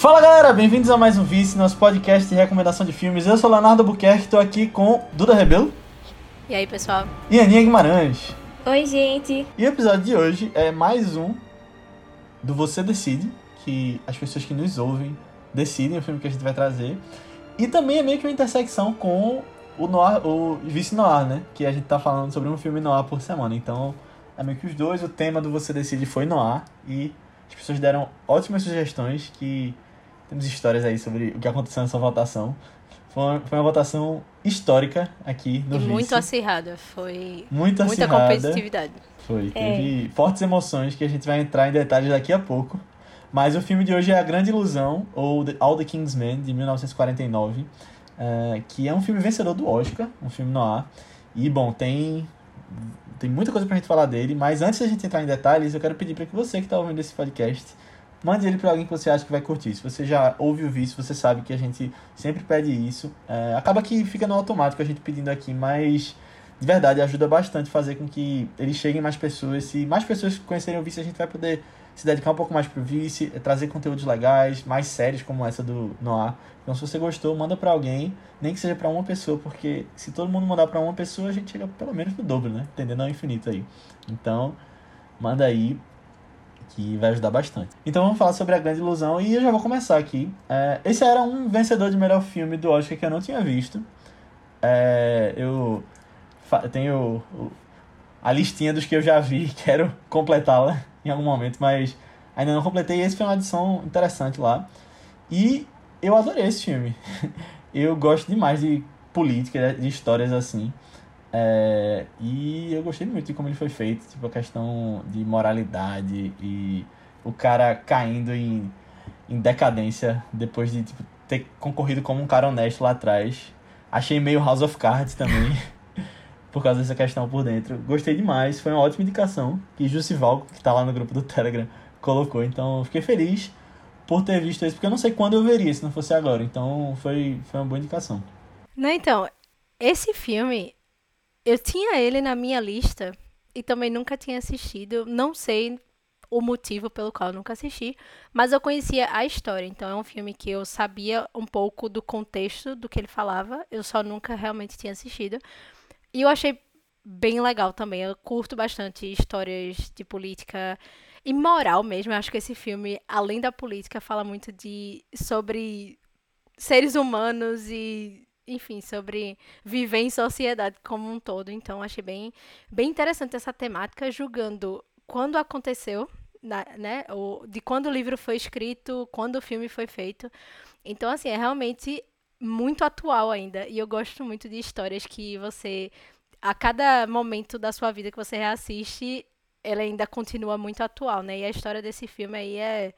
Fala galera, bem-vindos a mais um Vice, nosso podcast de recomendação de filmes. Eu sou Leonardo Buquerque, estou aqui com Duda Rebelo. E aí, pessoal? E Aninha Guimarães. Oi, gente. E o episódio de hoje é mais um do Você Decide, que as pessoas que nos ouvem decidem o filme que a gente vai trazer. E também é meio que uma intersecção com o, noir, o Vice Noir, né? Que a gente tá falando sobre um filme noir por semana. Então, é meio que os dois. O tema do Você Decide foi noir. E as pessoas deram ótimas sugestões que temos histórias aí sobre o que aconteceu nessa votação. Foi uma, foi uma votação histórica aqui no e Vice. muito acirrada. Foi Muito muita acirrada. competitividade. Foi, É. teve fortes emoções que a gente vai entrar em detalhes daqui a pouco. Mas o filme de hoje é A Grande Ilusão, ou The- All the King's Men, de 1949, eh, que é um filme vencedor do Oscar, um filme noir. E, bom, tem, tem muita coisa pra gente falar dele, mas antes da gente entrar em detalhes, eu quero pedir para que você que tá ouvindo esse podcast, mande ele pra alguém que você acha que vai curtir. Se você já ouve o vídeo, você sabe que a gente sempre pede isso. Eh, acaba que fica no automático a gente pedindo aqui, mas de verdade ajuda bastante fazer com que ele chegue mais pessoas. Se mais pessoas conhecerem o Vice, a gente vai poder se dedicar um pouco mais pro Vice, eh, trazer conteúdos legais, mais séries como essa do Noir. Então, se você gostou, manda pra alguém, nem que seja pra uma pessoa, porque se todo mundo mandar pra uma pessoa, a gente chega pelo menos no dobro, né? Entendendo ao infinito aí. Então, manda aí, que vai ajudar bastante. Então, vamos falar sobre A Grande Ilusão e eu já vou começar aqui. É, esse era um vencedor de melhor filme do Oscar que eu não tinha visto. É, eu tenho a listinha dos que eu já vi, quero completá-la em algum momento, mas ainda não completei. E esse foi uma adição interessante lá. E eu adorei esse filme. Eu gosto demais de política, de histórias assim. É, e eu gostei muito de como ele foi feito, tipo, a questão de moralidade e o cara caindo em, em decadência depois de tipo, ter concorrido como um cara honesto lá atrás. Achei meio House of Cards também, por causa dessa questão por dentro. Gostei demais, foi uma ótima indicação que Jussival, que tá lá no grupo do Telegram, colocou. Então, fiquei feliz por ter visto isso, porque eu não sei quando eu veria se não fosse agora. Então, foi, foi uma boa indicação. Não, então, esse filme, eu tinha ele na minha lista e também nunca tinha assistido. Não sei o motivo pelo qual eu nunca assisti, mas eu conhecia a história. Então, é um filme que eu sabia um pouco do contexto do que ele falava, eu só nunca realmente tinha assistido. E eu achei bem legal também. Eu curto bastante histórias de política e moral mesmo. Eu acho que esse filme, além da política, fala muito de sobre seres humanos e, enfim, sobre viver em sociedade como um todo. Então, achei bem, bem interessante essa temática, julgando quando aconteceu, na- né? O, de quando o livro foi escrito, quando o filme foi feito. Então, assim, é realmente muito atual ainda. E eu gosto muito de histórias que você, a cada momento da sua vida que você reassiste, ela ainda continua muito atual, né? E a história desse filme aí é.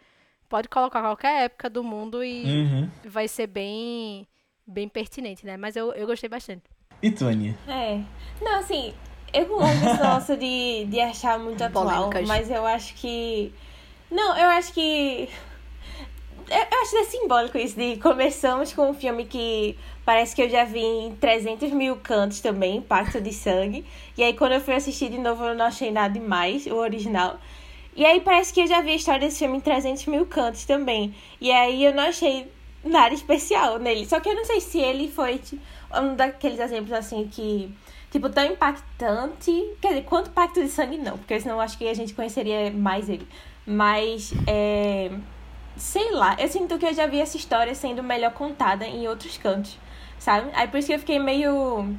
Pode colocar qualquer época do mundo e Uhum. vai ser bem, bem pertinente, né? Mas eu, eu gostei bastante. E tu, Aninha? É. Não, assim, eu não amo esse nosso de, de achar muito atual, Polêmicas. mas eu acho que. Não, eu acho que. Eu eu acho que é simbólico isso de começamos com um filme que parece que eu já vi em 300 mil cantos também, Pacto de Sangue. E aí quando eu fui assistir de novo eu não achei nada demais, o original. E aí parece que eu já vi a história desse filme em 300 mil cantos também. E aí eu não achei nada especial nele. Só que eu não sei se ele foi um daqueles exemplos assim que. Tipo, tão impactante. Quer dizer, quanto Pacto de Sangue não, porque senão acho que a gente conheceria mais ele. Mas, é. Sei lá, eu sinto que eu já vi essa história sendo melhor contada em outros cantos, sabe? Aí por isso que eu fiquei meio.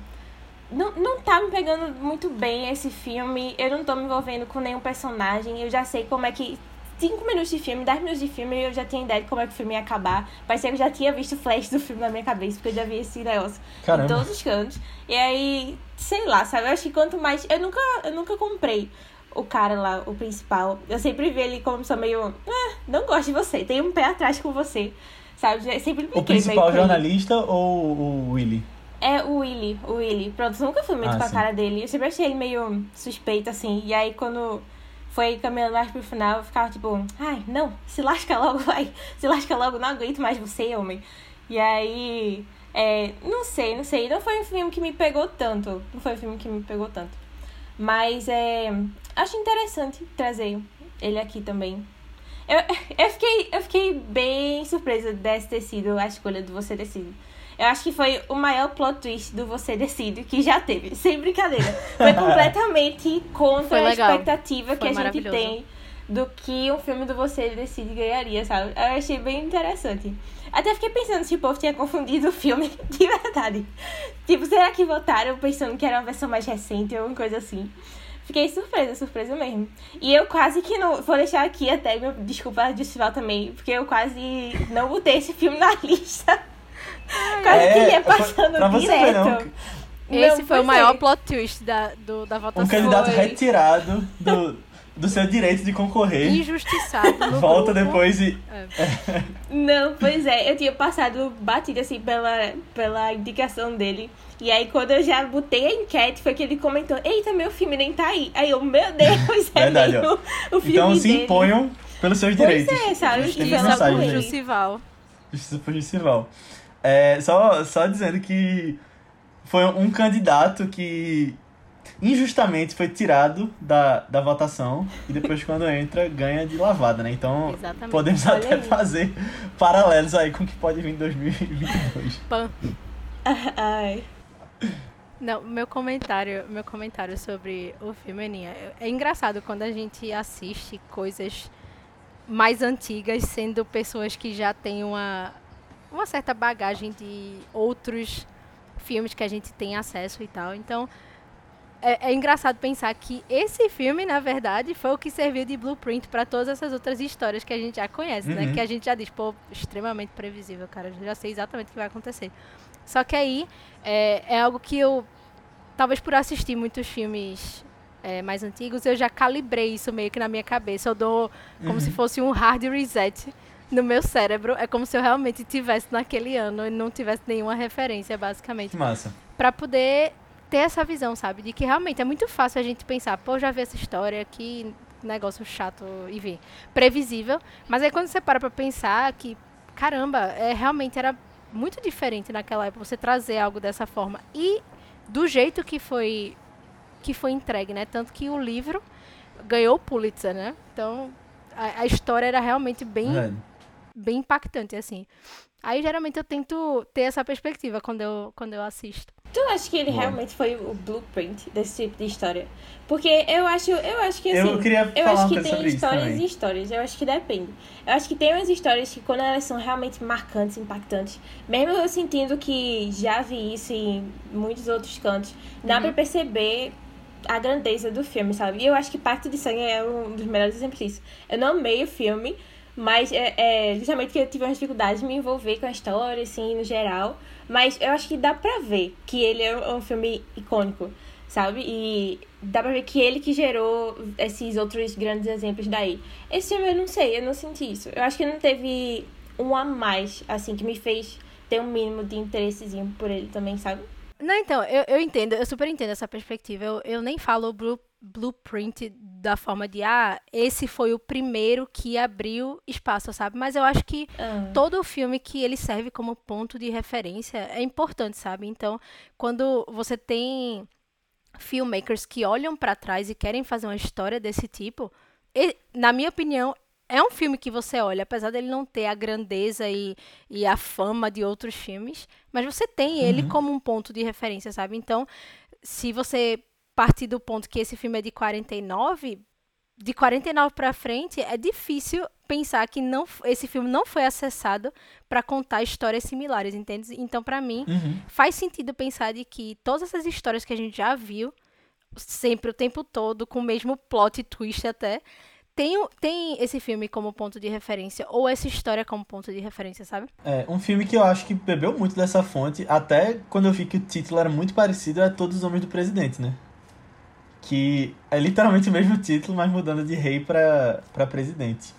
Não, não tá me pegando muito bem esse filme. Eu não tô me envolvendo com nenhum personagem. Eu já sei como é que. 5 minutos de filme, 10 minutos de filme, eu já tinha ideia de como é que o filme ia acabar. Parecia que eu já tinha visto o flash do filme na minha cabeça, porque eu já vi esse negócio Caramba. em todos os cantos. E aí, sei lá, sabe? Eu acho que quanto mais. Eu nunca, eu nunca comprei o cara lá, o principal. Eu sempre vi ele como só meio. Ah, não gosto de você, tem um pé atrás com você. Sabe? Eu sempre O fiquei principal com ele. jornalista ou o Willy? É o Willy, o Willy. Pronto, eu nunca fui muito Ah, com a sim. cara dele. Eu sempre achei ele meio suspeito, assim. E aí, quando foi caminhando mais pro final, eu ficava tipo, ai, não, se lasca logo, vai. Se lasca logo, não aguento mais você, homem. E aí, é, não sei, não sei. Não foi um filme que me pegou tanto. Não foi um filme que me pegou tanto. Mas é, acho interessante trazer ele aqui também. Eu, eu, fiquei, eu fiquei bem surpresa desse ter sido a escolha do Você Decide. Eu acho que foi o maior plot twist do Você Decide que já teve. Sem brincadeira. Foi completamente contra Foi a expectativa Foi que a gente tem do que um filme do Você Decide ganharia, sabe? Eu achei bem interessante. Até fiquei pensando se o povo tinha confundido o filme de verdade. Tipo, será que votaram pensando que era uma versão mais recente ou alguma coisa assim? Fiquei surpresa, surpresa mesmo. E eu quase que não. Vou deixar aqui até meu desculpa de festival também, porque eu quase não botei esse filme na lista. Quase É, que ia passando pra você ver, direto. não. Esse Não, foi o pois maior é. plot twist da, do, da votação. Um candidato Foi. retirado do, do seu direito de concorrer. Injustiçado. Volta grupo. depois e. Não, pois é, eu tinha passado batido assim pela, pela indicação dele. E aí quando eu já botei a enquete, foi que ele comentou, eita, meu filme nem tá aí. Aí eu, meu Deus, é Verdade, mesmo o filme Então se dele. imponham pelos seus Pois direitos. é, sabe? Justiça por. Justival. Justiça por Justival. É, só, só dizendo que foi um candidato que injustamente foi tirado da, da votação e depois quando entra ganha de lavada, né? Então Exatamente. podemos Olha até aí. fazer paralelos aí com o que pode vir em 2022. Pan. Ai. Não, meu comentário, meu comentário sobre o filme, Aninha, é- é engraçado quando a gente assiste coisas mais antigas, sendo pessoas que já têm uma, uma certa bagagem de outros filmes que a gente tem acesso e tal. Então, é, é engraçado pensar que esse filme, na verdade, foi o que serviu de blueprint para todas essas outras histórias que a gente já conhece, né? Uhum. Que a gente já diz, pô, extremamente previsível, cara. Eu já sei exatamente o que vai acontecer. Só que aí é, é algo que eu, talvez por assistir muitos filmes é, mais antigos, eu já calibrei isso meio que na minha cabeça. Eu dou como se fosse um hard reset no meu cérebro. É como se eu realmente tivesse naquele ano e não tivesse nenhuma referência, basicamente massa. Pra poder ter essa visão, sabe? De que realmente é muito fácil a gente pensar, pô, já vi essa história, que negócio chato, enfim, previsível. Mas aí quando você para pra pensar que, caramba, é, realmente era muito diferente naquela época você trazer algo dessa forma. E do jeito que foi que foi entregue, né? Tanto que o livro ganhou o Pulitzer, né? Então, a, a história era realmente bem Verdade. Bem impactante, assim. Aí, geralmente, eu tento ter essa perspectiva quando eu, quando eu assisto. Tu acha que ele Bom. realmente foi o blueprint desse tipo de história? Porque eu acho, eu acho que assim. Eu queria Eu acho que tem histórias e histórias, eu acho que depende. Eu acho que tem umas histórias que quando elas são realmente marcantes, impactantes, mesmo eu sentindo que já vi isso em muitos outros cantos, dá Uhum. pra perceber a grandeza do filme, sabe? E eu acho que Pacto de Sangue é um dos melhores exemplos disso. Eu não amei o filme, mas é, é justamente que eu tive umas dificuldades de me envolver com a história, assim, no geral. Mas eu acho que dá pra ver que ele é um, um filme icônico, sabe? E dá pra ver que ele que gerou esses outros grandes exemplos daí. Esse filme eu não sei, eu não senti isso. Eu acho que não teve um a mais, assim, que me fez ter um mínimo de interessezinho por ele também, sabe? Não, então, eu, eu entendo, eu super entendo essa perspectiva. Eu, eu nem falo blue, blueprint da forma de, ah, esse foi o primeiro que abriu espaço, sabe? Mas eu acho que Ah. todo o filme que ele serve como ponto de referência é importante, sabe? Então, quando você tem filmmakers que olham pra trás e querem fazer uma história desse tipo, e- na minha opinião, é um filme que você olha, apesar dele não ter a grandeza e, e a fama de outros filmes, mas você tem ele Uhum. como um ponto de referência, sabe? Então, se você partir do ponto que esse filme é de 49, de 49 pra frente, é difícil pensar que não, esse filme não foi acessado pra contar histórias similares, entende? Então, pra mim, Uhum. faz sentido pensar de que todas essas histórias que a gente já viu, sempre, o tempo todo, com o mesmo plot twist até, tem, tem esse filme como ponto de referência, ou essa história como ponto de referência, sabe? É, um filme que eu acho que bebeu muito dessa fonte, até quando eu vi que o título era muito parecido a Todos os Homens do Presidente, né? Que é literalmente o mesmo título, mas mudando de rei pra presidente.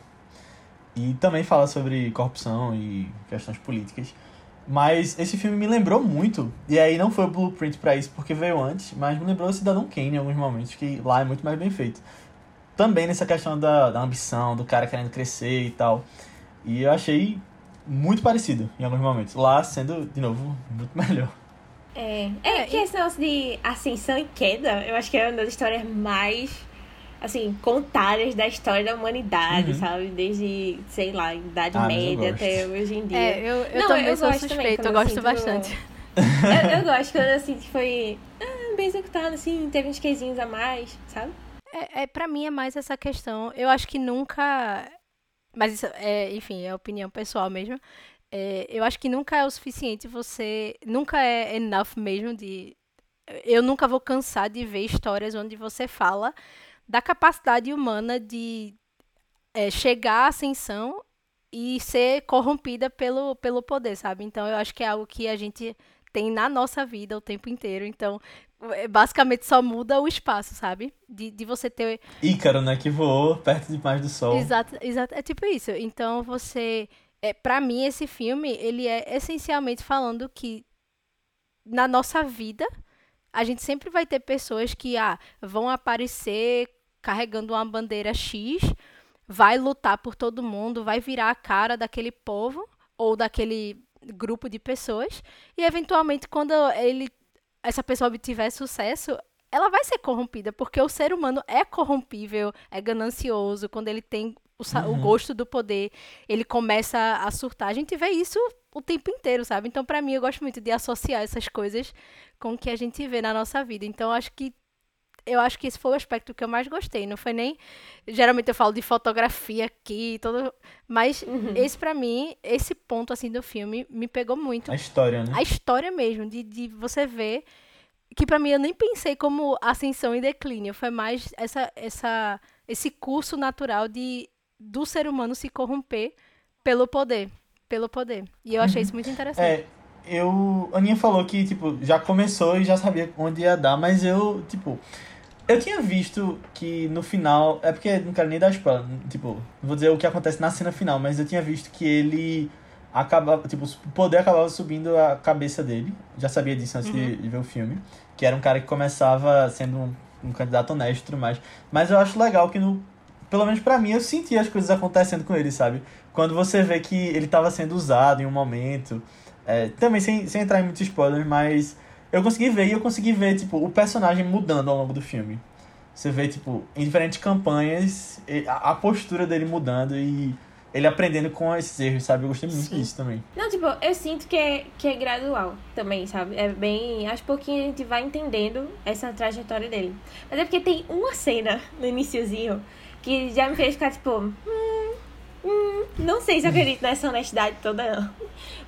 E também fala sobre corrupção e questões políticas. Mas esse filme me lembrou muito, e aí não foi o blueprint pra isso porque veio antes, mas me lembrou Cidadão Kane em alguns momentos, que lá é muito mais bem feito. Também nessa questão da, da ambição, do cara querendo crescer e tal. E eu achei muito parecido em alguns momentos. Lá sendo, de novo, muito melhor. É, É, é que esse negócio de ascensão e queda, eu acho que é uma das histórias mais assim, contadas da história da humanidade, Uhum. sabe? Desde, sei lá, Idade Ah, Média até hoje em dia. É, eu, eu Não, também eu sou gosto também, suspeita, eu gosto sinto- bastante. eu, eu gosto quando que foi ah, bem executado, assim, teve uns quezinhos a mais, sabe? É, é, pra mim é mais essa questão. Eu acho que nunca. Mas isso é, enfim, é opinião pessoal mesmo. É, eu acho que nunca é o suficiente você. Nunca é enough mesmo de. Eu nunca vou cansar de ver histórias onde você fala da capacidade humana de é, chegar à ascensão e ser corrompida pelo, pelo poder, sabe? Então eu acho que é algo que a gente tem na nossa vida o tempo inteiro. Então, é, basicamente só muda o espaço, sabe? De, de você ter. Ícaro, né? Que voou perto demais do sol. Exato, exato. É tipo isso. Então você. É, para mim, esse filme, ele é essencialmente falando que na nossa vida, a gente sempre vai ter pessoas que ah, vão aparecer carregando uma bandeira X, vai lutar por todo mundo, vai virar a cara daquele povo ou daquele grupo de pessoas, e eventualmente quando ele essa pessoa obtiver sucesso, ela vai ser corrompida, porque o ser humano é corrompível, é ganancioso, quando ele tem o, sa- o Uhum. gosto do poder, ele começa a surtar. A gente vê isso o tempo inteiro, sabe? Então, pra mim, eu gosto muito de associar essas coisas com o que a gente vê na nossa vida. Então, eu acho que eu acho que esse foi o aspecto que eu mais gostei. Não foi nem. Geralmente eu falo de fotografia aqui, todo. Mas Uhum. esse, pra mim, esse ponto assim do filme me pegou muito A história, né? a história mesmo, de, de você ver. Que pra mim eu nem pensei como ascensão e declínio. Foi mais essa, essa, esse curso natural de do ser humano se corromper pelo poder. Pelo poder. E eu achei isso muito interessante. É, eu. A Aninha falou que, tipo, já começou e já sabia onde ia dar, mas eu, tipo. Eu tinha visto que no final. É porque não quero nem dar spoiler. Tipo, não vou dizer o que acontece na cena final, mas eu tinha visto que ele acabava. Tipo, o poder acabava subindo a cabeça dele. Já sabia disso antes de, de ver o filme. Que era um cara que começava sendo um, um candidato honesto e tudo mais. Mas eu acho legal que no. Pelo menos pra mim, eu senti as coisas acontecendo com ele, sabe? Quando você vê que ele tava sendo usado em um momento. É, também sem, sem entrar em muitos spoilers, mas eu consegui ver e eu consegui ver, tipo, o personagem mudando ao longo do filme. Você vê, tipo, em diferentes campanhas, a, a postura dele mudando e ele aprendendo com esses erros, sabe? Eu gostei muito Sim. disso também. Não, tipo, eu sinto que é, que é gradual também, sabe? É bem. Aos pouquinhos a gente vai entendendo essa trajetória dele. Mas é porque tem uma cena no iniciozinho que já me fez ficar tipo. Hum, hum, não sei se eu acredito nessa honestidade toda, não.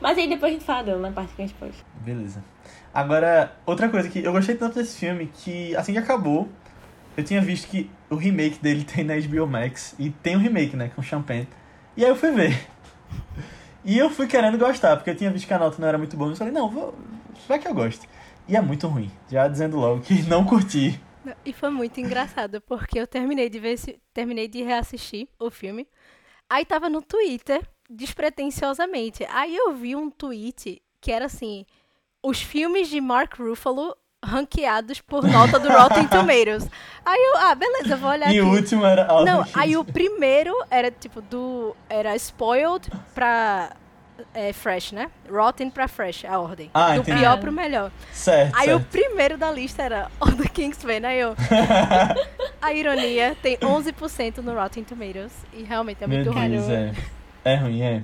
Mas aí depois a gente fala dela na parte que a gente pode. Beleza. Agora, outra coisa que eu gostei tanto desse filme que, assim que acabou, eu tinha visto que o remake dele tem na HBO Max. E tem um remake, né, com Champagne. E aí eu fui ver. E eu fui querendo gostar, porque eu tinha visto que a nota não era muito boa. Eu falei, não, vou, vai que eu gosto. E é muito ruim. Já dizendo logo que não curti. E foi muito engraçado, porque eu terminei de ver terminei de reassistir o filme. Aí tava no Twitter, despretensiosamente. Aí eu vi um tweet que era assim: os filmes de Mark Ruffalo ranqueados por nota do Rotten Tomatoes. Aí eu, ah, beleza, vou olhar E aqui. o último era Não, aí o primeiro era tipo do. Era spoiled pra. É, fresh, né? Rotten pra fresh, a ordem. Ah, do entendi. pior pro melhor. Certo, Aí o certo. primeiro da lista era All the Kingsman, aí eu. a ironia tem 11% no Rotten Tomatoes. E realmente é Meu muito ruim. É. É ruim, é.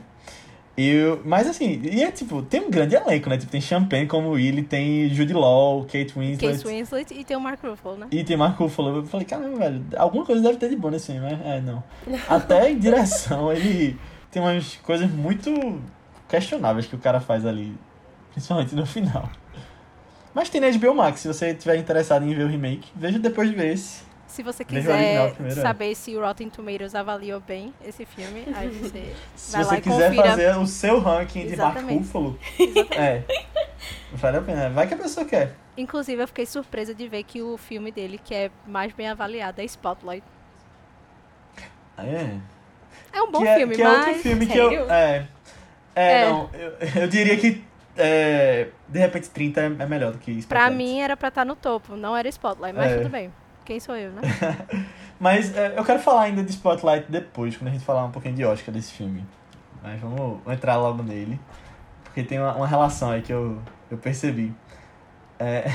Eu, mas assim, e é tipo, tem um grande elenco, né? Tipo, tem Champagne como Willy, tem Jude Law, Kate Winslet. Case Winslet e tem o Mark Ruffalo, né? E tem Mark Ruffalo. Eu falei, caramba, velho, alguma coisa deve ter de bom nesse filme, mas é, não. Até em direção, ele tem umas coisas muito questionáveis que o cara faz ali. Principalmente no final. Mas tem na HBO Max, se você estiver interessado em ver o remake, veja depois de ver esse. Se você quiser é. saber se o Rotten Tomatoes avaliou bem esse filme, aí você Se vai lá você e quiser confira. fazer o seu ranking de Mark. Ruffalo, é. Vale a pena. Vai que a pessoa quer. Inclusive, eu fiquei surpresa de ver que o filme dele, que é mais bem avaliado, é Spotlight. É. É um bom que é, filme, que é mas. outro filme que Sério? eu. É. É, É. não. Eu, eu diria que. É, de repente 30 é é melhor do que isso. Pra mim era pra estar no topo, não era Spotlight, mas É. tudo bem. Quem sou eu, né? Mas é, eu quero falar ainda de Spotlight depois, quando a gente falar um pouquinho de Oscar desse filme. Mas vamos entrar logo nele. Porque tem uma, uma relação aí que eu, eu percebi. É...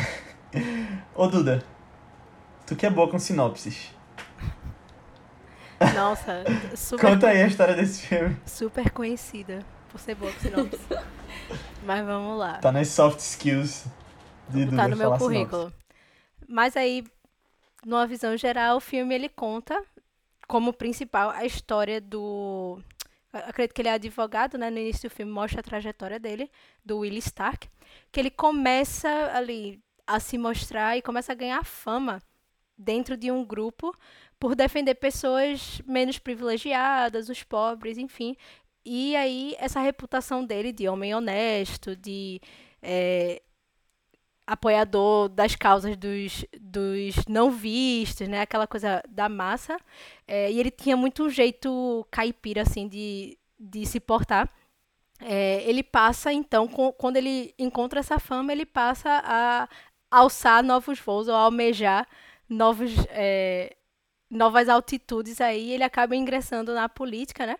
Ô Duda, tu que é boa com sinopses. Nossa, super, Conta aí a história desse filme. super conhecida por ser boa com sinopse. Mas vamos lá. Tá nas soft skills de Duda botar no meu falar sinopse. currículo. Mas aí, numa visão geral, o filme ele conta como principal a história do. Acredito que ele é advogado, né? No início do filme mostra a trajetória dele, do Willie Stark, que ele começa ali a se mostrar e começa a ganhar fama dentro de um grupo por defender pessoas menos privilegiadas, os pobres, enfim. E aí, essa reputação dele de homem honesto, de eh, apoiador das causas dos, dos não vistos, né? Aquela coisa da massa. Eh, e ele tinha muito um jeito caipira, assim, de, de se portar. Eh, ele passa, então, com- quando ele encontra essa fama, ele passa a alçar novos voos ou a almejar novos, eh, novas altitudes aí. Ele acaba ingressando na política, né?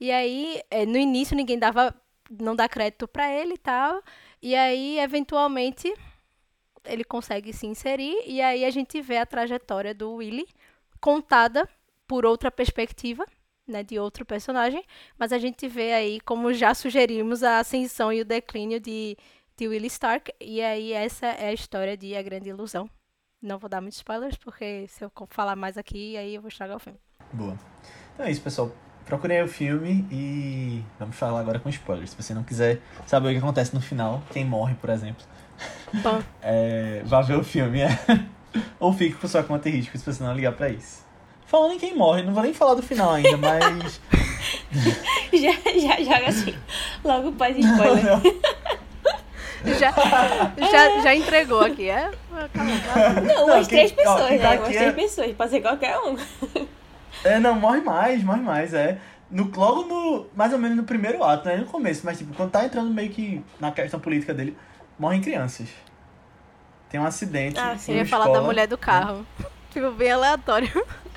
E aí, eh, no início, ninguém dava, não dá crédito pra ele e tal. E aí, eventualmente, ele consegue se inserir. E aí a gente vê a trajetória do Willy contada por outra perspectiva, né, de outro personagem. Mas a gente vê aí, como já sugerimos, a ascensão e o declínio de, de Willy Stark. E aí essa é a história de A Grande Ilusão. Não vou dar muitos spoilers, porque se eu falar mais aqui, aí eu vou estragar o filme. Boa. Então é isso, pessoal. Procurem aí o filme e vamos falar agora com spoilers. Se você não quiser saber o que acontece no final, quem morre, por exemplo, é, vá ver o filme. é. Ou fique por sua conta e risco se você não ligar pra isso. Falando em quem morre, não vou nem falar do final ainda, mas. Já, já joga assim. Logo pós-spoiler. Já, já, já entregou aqui, é? Calma, calma. Não, Não, umas três pessoas, ó, tá né? Umas é- três pessoas. Pode ser qualquer um. É, não, morre mais, morre mais, é. No, logo no. Mais ou menos no primeiro ato, né? No começo, mas tipo, quando tá entrando meio que na questão política dele, morrem crianças. Tem um acidente. Ah, sim. Eu ia uma falar da escola. mulher do carro. Tipo, bem aleatório.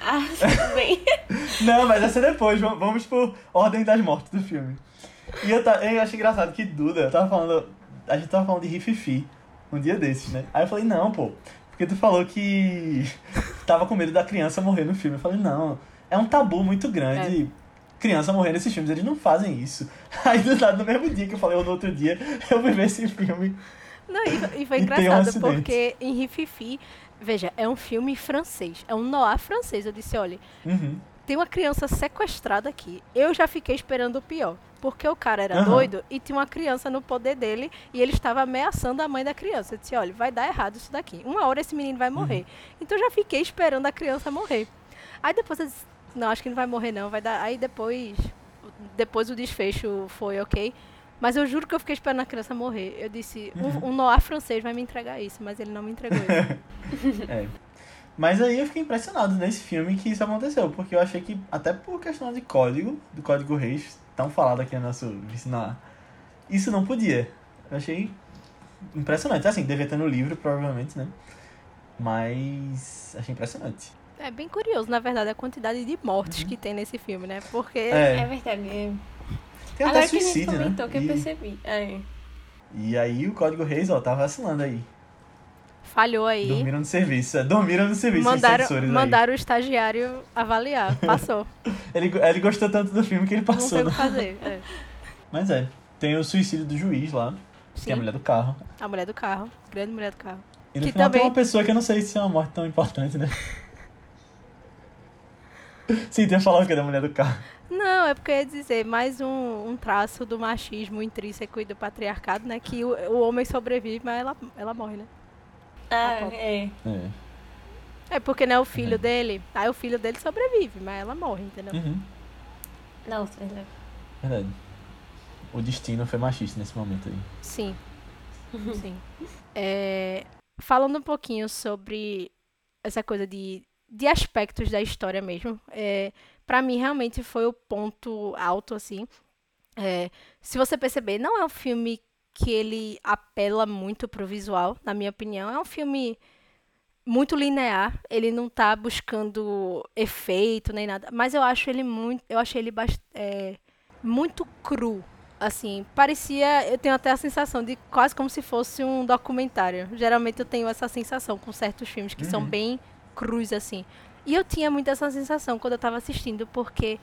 Ah, tudo bem. Não, mas essa é depois, vamos- por ordem das mortes do filme. E eu, ta- eu acho engraçado que Duda, eu tava falando. A gente tava falando de Rififi um dia desses, né? Aí eu falei, não, pô, porque tu falou que tava com medo da criança morrer no filme. Eu falei, não, é um tabu muito grande. Criança morrer nesses filmes, eles não fazem isso. Aí do nada, no mesmo dia que eu falei, ou no outro dia, eu vi ver esse filme. Não, e, foi um engraçado, acidente. porque em Rififi, veja, é um filme francês, é um noir francês. Eu disse, olha, Uhum. tem uma criança sequestrada aqui. Eu já fiquei esperando o pior. Porque o cara era Aham. doido e tinha uma criança no poder dele e ele estava ameaçando a mãe da criança. Eu disse, olha, vai dar errado isso daqui. Uma hora esse menino vai morrer. Então eu já fiquei esperando a criança morrer. Aí depois eu disse, não, acho que não vai morrer não, vai dar. Aí depois, depois o desfecho foi ok. Mas eu juro que eu fiquei esperando a criança morrer. Eu disse, um, um noir francês vai me entregar isso, mas ele não me entregou isso. É. Mas aí eu fiquei impressionado nesse filme que isso aconteceu, porque eu achei que, até por questão de código, do código Reis, tão falado aqui no nosso Vicinal, isso não podia. Eu achei impressionante. Assim, devia ter no livro, provavelmente, né? Mas achei impressionante. É bem curioso, na verdade, a quantidade de mortes que tem nesse filme, né? Porque É, É, verdade. é. tem Agora até que a gente suicídio, né? comentou que eu E, percebi. É. e aí o código Reis, ó, tá vacilando aí. Falhou aí. Dormiram no serviço. é, Dormiram no serviço, os Mandaram, censores aí. mandaram o estagiário avaliar. Passou. Ele, ele gostou tanto do filme que ele Não passou. tem o né? que fazer. É. Mas é. Tem o suicídio do juiz lá, que é a Sim, mulher do carro. a mulher do carro. Grande mulher do carro. E no Que final também- tem uma pessoa que eu não sei se é uma morte tão importante, né? Sim, tem falado que é da mulher do carro. Não, é porque eu ia dizer, mais um, um traço do machismo intrínseco e do patriarcado, né? Que o, o homem sobrevive, mas ela, ela morre, né? Ah, é. É. É porque não é o filho dele. Aí o filho dele sobrevive, mas ela morre, entendeu? Uhum. Nossa, verdade. Verdade. O destino foi machista nesse momento aí. Sim. Sim. É, falando um pouquinho sobre essa coisa de, de aspectos da história mesmo, é, para mim realmente foi o ponto alto, assim. É, se você perceber, não é um filme que ele apela muito pro visual, na minha opinião. É um filme muito linear. Ele não tá buscando efeito nem nada. Mas eu acho ele muito. Eu achei ele é, muito cru. Assim, parecia. Eu tenho até a sensação de quase como se fosse um documentário. Geralmente eu tenho essa sensação com certos filmes que são Uhum. bem crus, assim. E eu tinha muito essa sensação quando eu tava assistindo, porque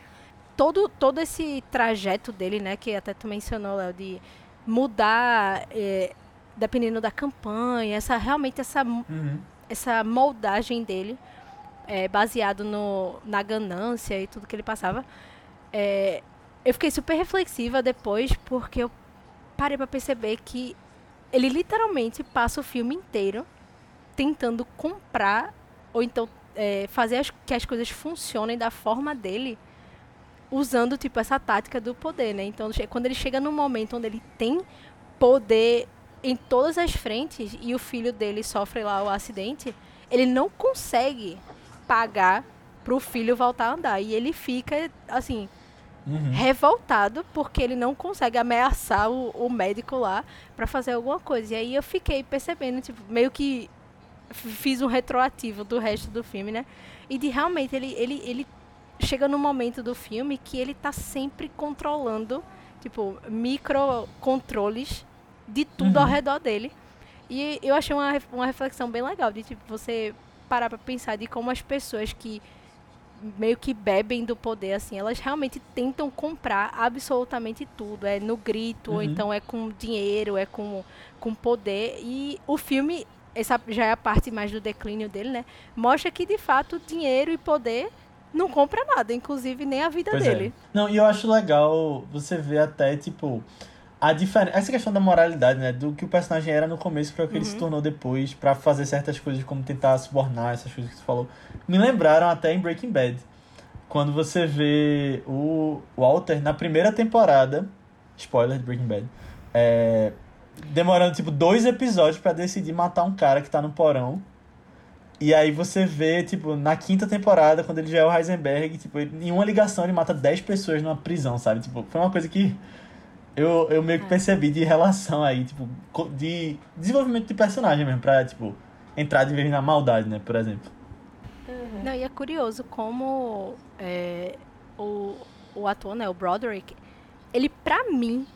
todo, todo esse trajeto dele, né, que até tu mencionou, Léo, de mudar, é, dependendo da campanha, essa realmente essa, Uhum. essa moldagem dele, é, baseado no, na ganância e tudo que ele passava. É, eu fiquei super reflexiva depois, porque eu parei pra perceber que ele literalmente passa o filme inteiro tentando comprar, ou então é, fazer as, que as coisas funcionem da forma dele, usando tipo essa tática do poder, né? Então, quando ele chega num momento onde ele tem poder em todas as frentes e o filho dele sofre lá o acidente, ele não consegue pagar pro filho voltar a andar e ele fica assim Uhum. revoltado porque ele não consegue ameaçar o, o médico lá pra fazer alguma coisa. E aí eu fiquei percebendo, tipo, meio que fiz um retroativo do resto do filme, né? E de realmente ele, ele, ele chega num momento do filme que ele tá sempre controlando, tipo, microcontroles de tudo ao Uhum. redor dele. E eu achei uma, uma reflexão bem legal de tipo você parar pra pensar de como as pessoas que meio que bebem do poder, assim, elas realmente tentam comprar absolutamente tudo. É no grito, ou Uhum. então é com dinheiro, é com, com poder. E o filme, essa já é a parte mais do declínio dele, né? Mostra que, de fato, dinheiro e poder não compra nada, inclusive nem a vida Pois dele. é. Não, e eu acho legal você ver até, tipo, a diferença. Essa questão da moralidade, né? Do que o personagem era no começo para o que ele se Uhum. tornou depois, pra fazer certas coisas, como tentar subornar, essas coisas que tu falou. Me lembraram até em Breaking Bad. Quando você vê o Walter na primeira temporada, spoiler de Breaking Bad, é, demorando tipo dois episódios pra decidir matar um cara que tá no porão. E aí você vê, tipo, na quinta temporada, quando ele já é o Heisenberg, tipo, ele- em uma ligação ele mata 10 pessoas numa prisão, sabe? Tipo, foi uma coisa que eu, eu meio que É. percebi de relação aí, tipo, de desenvolvimento de personagem mesmo, pra, tipo, entrar de vez na maldade, né, por exemplo. Não, e é curioso como é, o, o ator, né, o Broderick, ele, pra mim,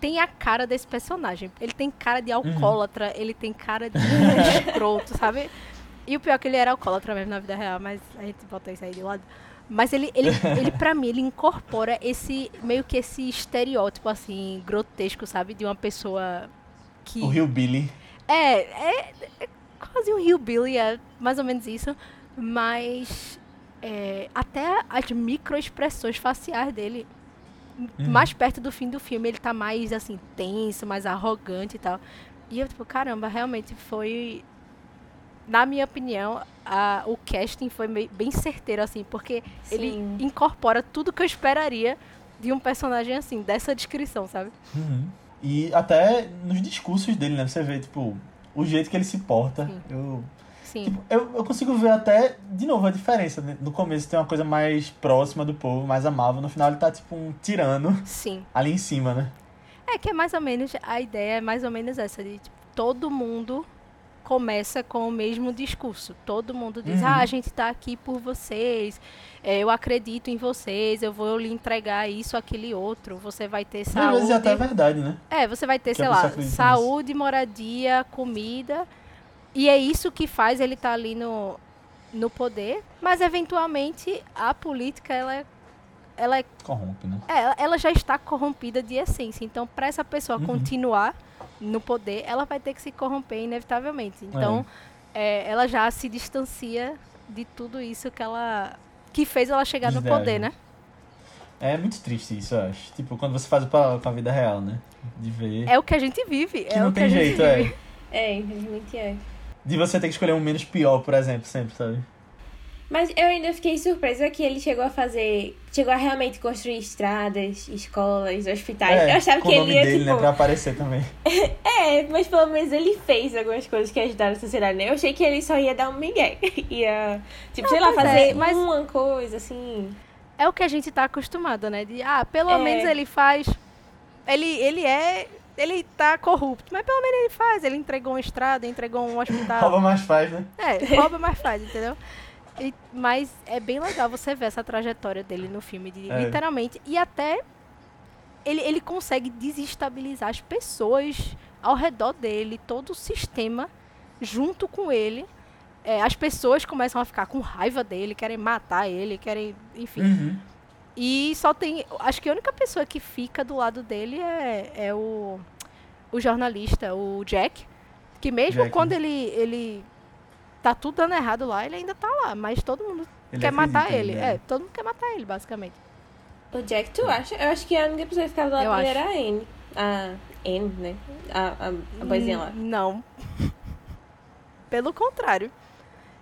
tem a cara desse personagem. Ele tem cara de alcoólatra, ele tem cara de escroto, sabe? E o pior é que ele era alcoólatra mesmo na vida real, mas a gente bota isso aí de lado. Mas ele, ele, ele pra mim, ele incorpora esse, meio que esse estereótipo, assim, grotesco, sabe? De uma pessoa que... O Hillbilly. É, é, é quase um hillbilly, é mais ou menos isso. Mas é, até as microexpressões faciais dele, Uhum. mais perto do fim do filme, ele tá mais assim, tenso, mais arrogante e tal. E eu, tipo, caramba, realmente foi. Na minha opinião, a, o casting foi mei- bem certeiro, assim, porque ele Sim. incorpora tudo que eu esperaria de um personagem assim, dessa descrição, sabe? Uhum. E até nos discursos dele, né, você vê, tipo, o jeito que ele se porta. Sim. Eu, Sim. tipo, eu, eu consigo ver até, de novo, a diferença. né? No começo tem uma coisa mais próxima do povo, mais amável. No final ele tá, tipo, um tirano Sim. ali em cima, né? É que é mais ou menos, a ideia é mais ou menos essa, de tipo, todo mundo começa com o mesmo discurso. Todo mundo diz, Uhum. ah, a gente tá aqui por vocês, é, eu acredito em vocês, eu vou lhe entregar isso, aquele outro, você vai ter Às vezes saúde. é até verdade, né? É, você vai ter, que sei lá, acredita nisso. saúde, moradia, comida. E é isso que faz ele estar ali no, no poder. Mas eventualmente a política ela é, ela é Corrompe, né? é, ela- ela já está corrompida de essência. Então, para essa pessoa Uhum. continuar no poder, ela vai ter que se corromper inevitavelmente. Então, é, ela já se distancia de tudo isso que ela que fez ela chegar no poder, né? É muito triste isso, eu acho. Tipo, quando você faz o paralelo com a vida real, né? De ver. É o que a gente vive. que é não o que tem a gente jeito, vive. é. É, infelizmente é. De você ter que escolher um menos pior, por exemplo, sempre, sabe? Mas eu ainda fiquei surpresa que ele chegou a fazer. Chegou a realmente construir estradas, escolas, hospitais. eu achava É, com que o ele nome ia, dele, tipo. né? Pra aparecer também. É, mas pelo menos ele fez algumas coisas que ajudaram a sociedade, né? Eu achei que ele só ia dar um migué. ia, tipo, sei lá, pois é, fazer mas- uma coisa, assim. É o que a gente tá acostumado, né? De, ah, pelo É. menos ele faz. Ele, ele é. Ele tá corrupto, mas pelo menos ele faz. Ele entregou uma estrada, entregou um hospital. Rouba mais faz, né? É, rouba mais faz, entendeu? E- mas é bem legal você ver essa trajetória dele no filme, de, É. literalmente. E até ele, ele consegue desestabilizar as pessoas ao redor dele, todo o sistema junto com ele. é, as pessoas começam a ficar com raiva dele, querem matar ele, querem. Enfim. Uhum. E só tem. Acho que a única pessoa que fica do lado dele é, é o, o jornalista, o Jack. Que mesmo Jack, quando né? ele, ele tá tudo dando errado lá, ele ainda tá lá. Mas todo mundo Ele quer matar acredita ele. né? É, todo mundo quer matar ele, basicamente. O Jack, tu acha? Eu acho que a única pessoa que ficava do lado Eu dele acho. era a Anne. A Anne, né? A, a, a boizinha lá. N- Não. Pelo contrário.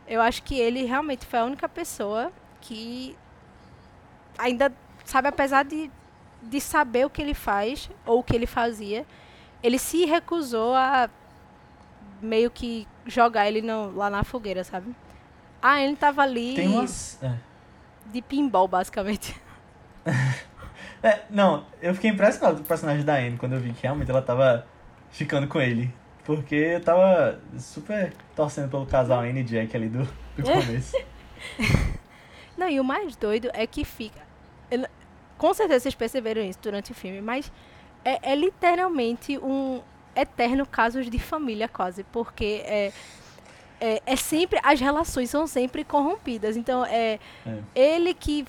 Eu acho que ele realmente foi a única pessoa que ainda, sabe, apesar de, de saber o que ele faz ou o que ele fazia, ele se recusou a meio que jogar ele no- lá na fogueira, sabe? Ah, ele tava ali Tem umas. É. de pinball, basicamente. É, não, eu fiquei impressionado com o personagem da Anne quando eu vi que realmente ela tava ficando com ele. Porque eu tava super torcendo pelo casal Anne e Jack ali do, do começo. Não, e o mais doido é que fica. eu com certeza vocês perceberam isso durante o filme, mas é, é literalmente um eterno caso de família, quase. Porque é, é, é sempre. As relações são sempre corrompidas. Então, é, É. ele que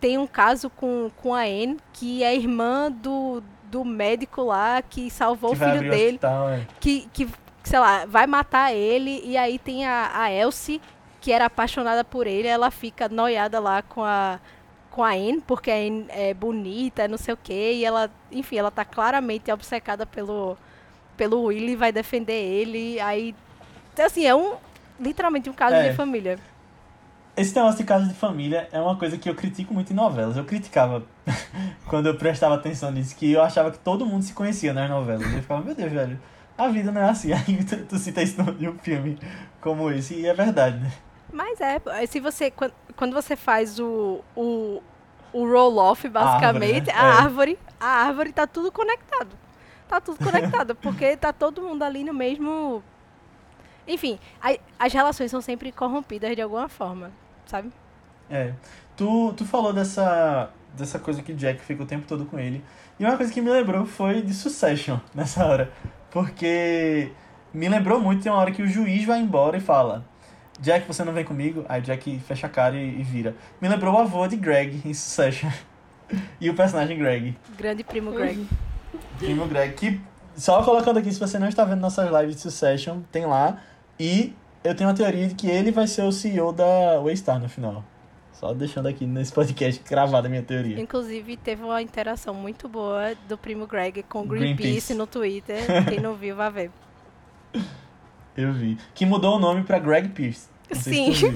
tem um caso com, com a Anne, que é irmã do, do médico lá que salvou que o filho dele hospital, é. que, que, sei lá, vai matar ele e aí tem a, a Elsie, que era apaixonada por ele, ela fica noiada lá com a com a Anne, porque a Anne é bonita, não sei o quê, e ela, enfim, ela tá claramente obcecada pelo pelo Willy vai defender ele, aí assim, é um literalmente um caso É. de família. Esse negócio de caso de família é uma coisa que eu critico muito em novelas. Eu criticava quando eu prestava atenção nisso, que eu achava que todo mundo se conhecia nas novelas. Eu ficava, meu Deus, velho, a vida não é assim. Aí tu, tu cita isso em um filme como esse, e é verdade, né? Mas é, se você quando, você faz o o, o roll-off, basicamente, né? a É. árvore, a árvore tá tudo conectado. Tá tudo conectado, porque tá todo mundo ali no mesmo. Enfim, a- as relações são sempre corrompidas de alguma forma, sabe? É. Tu, tu falou dessa, dessa coisa que Jack fica o tempo todo com ele. E uma coisa que me lembrou foi de Succession nessa hora. Porque me lembrou muito, tem uma hora que o juiz vai embora e fala: Jack, você não vem comigo? Aí Jack fecha a cara e, e vira. Me lembrou o avô de Greg em Succession. e o personagem Greg. Grande primo Greg. Primo Greg. Que, só colocando aqui, se você não está vendo nossas lives de Succession, tem lá. E eu tenho uma teoria de que ele vai ser o CEO da Waystar no final. Só deixando aqui nesse podcast gravada a minha teoria. Inclusive, teve uma interação muito boa do primo Greg com o Greenpeace. Greenpeace, no Twitter. Quem não viu, vai ver. Eu vi. Que mudou o nome pra Greg Pierce. Sim. se.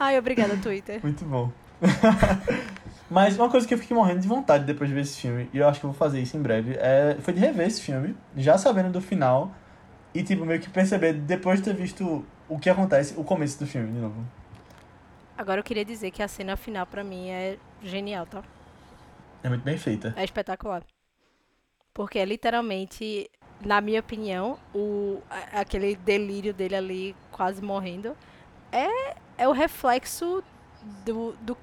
Ai, obrigada, Twitter. Muito bom. Mas uma coisa que eu fiquei morrendo de vontade depois de ver esse filme, e eu acho que eu vou fazer isso em breve, é, foi de rever esse filme, já sabendo do final, e tipo, meio que perceber, depois de ter visto o que acontece, o começo do filme de novo. Agora eu queria dizer que a cena final pra mim é genial, tá? É muito bem feita. É espetacular. Porque é literalmente, na minha opinião, o, aquele delírio dele ali, quase morrendo, é, é o reflexo do, do,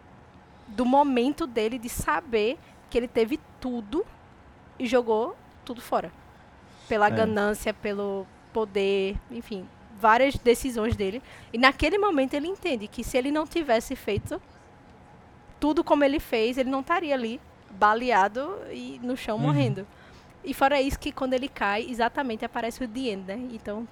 do momento dele de saber que ele teve tudo e jogou tudo fora. Pela É. ganância, pelo poder, enfim, várias decisões dele. E naquele momento ele entende que se ele não tivesse feito tudo como ele fez, ele não estaria ali baleado e no chão Uhum. morrendo. E fora isso que quando ele cai, exatamente aparece o The End, né? Então,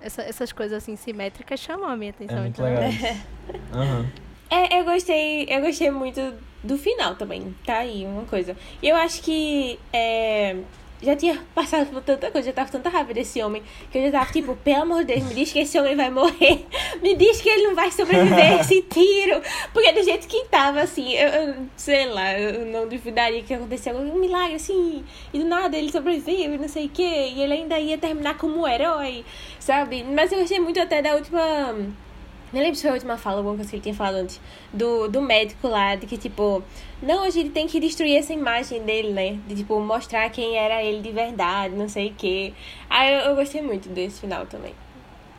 essa- essas coisas assim simétricas chamam a minha É atenção. muito então, legal isso. Aham. É, eu gostei, eu gostei muito do final também. Tá aí uma coisa. E eu acho que é, já tinha passado por tanta coisa, já tava tanta raiva desse homem, que eu já tava tipo, pelo amor de Deus, me diz que esse homem vai morrer. Me diz que ele não vai sobreviver a esse tiro. Porque do jeito que tava, assim, eu, eu sei lá, eu não duvidaria que acontecesse algum milagre, assim, e do nada ele sobreviveu e não sei o quê, e ele ainda ia terminar como um herói, sabe? Mas eu gostei muito até da última. Não lembro se foi a última fala, alguma coisa que ele tinha falado antes. Do, do médico lá, de que, tipo, não, a gente tem que destruir essa imagem dele, né? De, tipo, mostrar quem era ele de verdade, não sei o quê. Aí eu, eu gostei muito desse final também.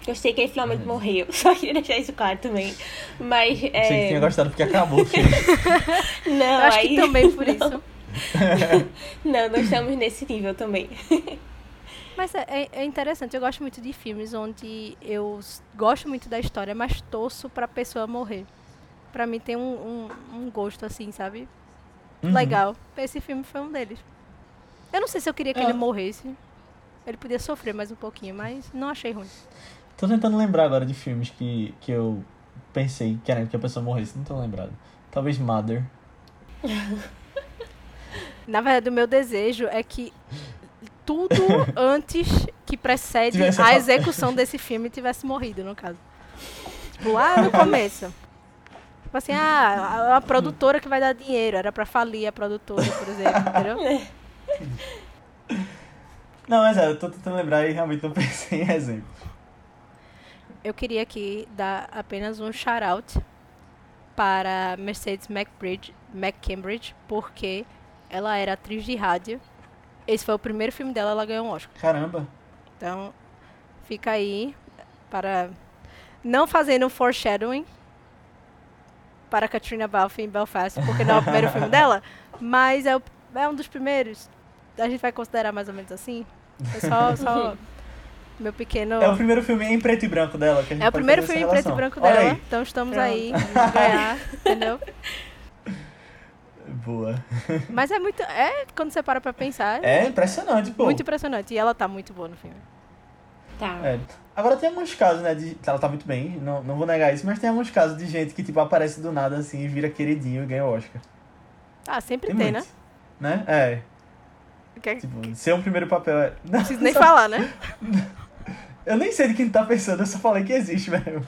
Gostei que ele finalmente morreu. Só queria deixar isso claro também. Mas. É... Achei que tinha gostado porque acabou o filme. Não, eu acho aí... que também por não. isso. Não, não estamos nesse nível também. Mas é, é- é interessante, eu gosto muito de filmes onde eu gosto muito da história, mas torço pra pessoa morrer. Pra mim tem um, um, um gosto assim, sabe? Uhum. Legal. Esse filme foi um deles. Eu não sei se eu queria que É. ele morresse. Ele podia sofrer mais um pouquinho, mas não achei ruim. Tô tentando lembrar agora de filmes que, que eu pensei querendo que a pessoa morresse. Não tô lembrado. Talvez Mother. Na verdade, o meu desejo é que tudo antes que precede Tivesse a a- execução desse filme tivesse morrido, no caso. Tipo, lá no começo. Tipo assim, ah, a, a produtora que vai dar dinheiro. Era pra falir a produtora, por exemplo, entendeu? Não, mas é, eu tô tentando lembrar e realmente não pensei em exemplo. Eu queria aqui dar apenas um shout-out para Mercedes McBridge, McCambridge, porque ela era atriz de rádio. Esse foi o primeiro filme dela, ela ganhou um Oscar. Caramba. Então, fica aí para não fazendo um foreshadowing para Katrina Balfe em Belfast, porque não é o primeiro filme dela, mas é, o- é um dos primeiros. A gente vai considerar mais ou menos assim. É só, só meu pequeno. É o primeiro filme em preto e branco dela que a gente É o primeiro filme em preto e branco Olha dela. aí. Então estamos Pronto. aí ganhar, entendeu? Boa. Mas é muito. É, quando você para pra pensar, É impressionante, pô. muito impressionante. E ela tá muito boa no filme. Tá. É. Agora tem alguns casos, né, de... Ela tá muito bem, não, não vou negar isso, mas tem alguns casos de gente que, tipo, aparece do nada, assim, e vira queridinho e ganha o Oscar. Ah, sempre Tem, tem, né? Né? É. Que- Tipo, ser um primeiro papel é... Não preciso nem falar, né? Eu nem sei de quem tá pensando, eu só falei que existe mesmo.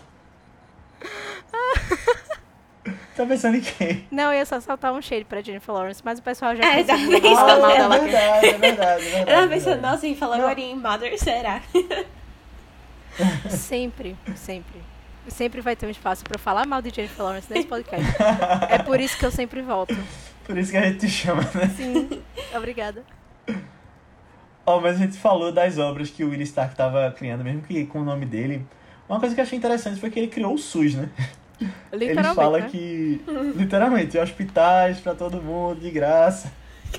Tá pensando em quem? Não, eu ia só soltar um shade pra Jennifer Lawrence, mas o pessoal já É, fez, falar mal né? é dela é verdade, é verdade. Eu tava é pensando, verdade. nossa, e falou agora em Mother, será? Sempre, sempre. Sempre vai ter um espaço pra eu falar mal de Jennifer Lawrence nesse podcast. é por isso que eu sempre volto. Por isso que a gente te chama, né? Sim, obrigada. Ó, mas a gente falou das obras que o Willie Stark tava criando, mesmo que com o nome dele. Uma coisa que eu achei interessante foi que ele criou o SUS, né? Ele Literalmente, fala né? que, literalmente, hospitais pra todo mundo, de graça.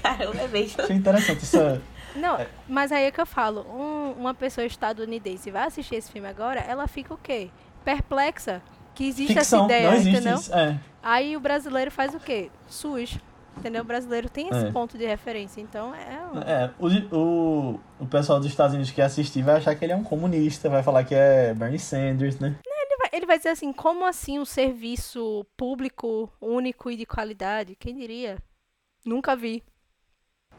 Caramba, é mesmo. Achei interessante essa... Não, mas aí é que eu falo, um- uma pessoa estadunidense vai assistir esse filme agora, ela fica o quê? Perplexa. Que existe Ficção, essa ideia, não existe entendeu? isso. É. Aí o brasileiro faz o quê? SUS. Entendeu? O brasileiro tem esse É. ponto de referência. Então é. um- É, o, o, o pessoal dos Estados Unidos que assistir vai achar que ele é um comunista, vai falar que é Bernie Sanders, né? Ele vai, ele vai dizer assim: como assim um serviço público único e de qualidade? Quem diria? Nunca vi.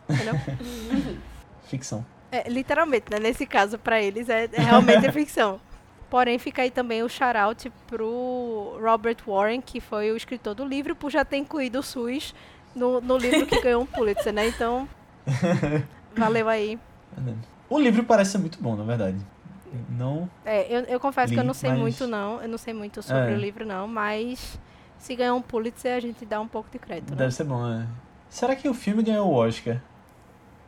Ficção. É, literalmente, né? Nesse caso, pra eles, é, é realmente ficção. Porém, fica aí também o shout-out pro Robert Warren, que foi o escritor do livro, por já ter incluído o SUS no, no livro que ganhou um Pulitzer, né? Então, valeu aí. O livro parece ser muito bom, na verdade. Não. É, eu, eu confesso que eu não sei mas- muito, não. Eu não sei muito sobre É. o livro, não. Mas se ganhar um Pulitzer, a gente dá um pouco de crédito, né? Deve ser bom, né? Será que o filme ganhou o Oscar?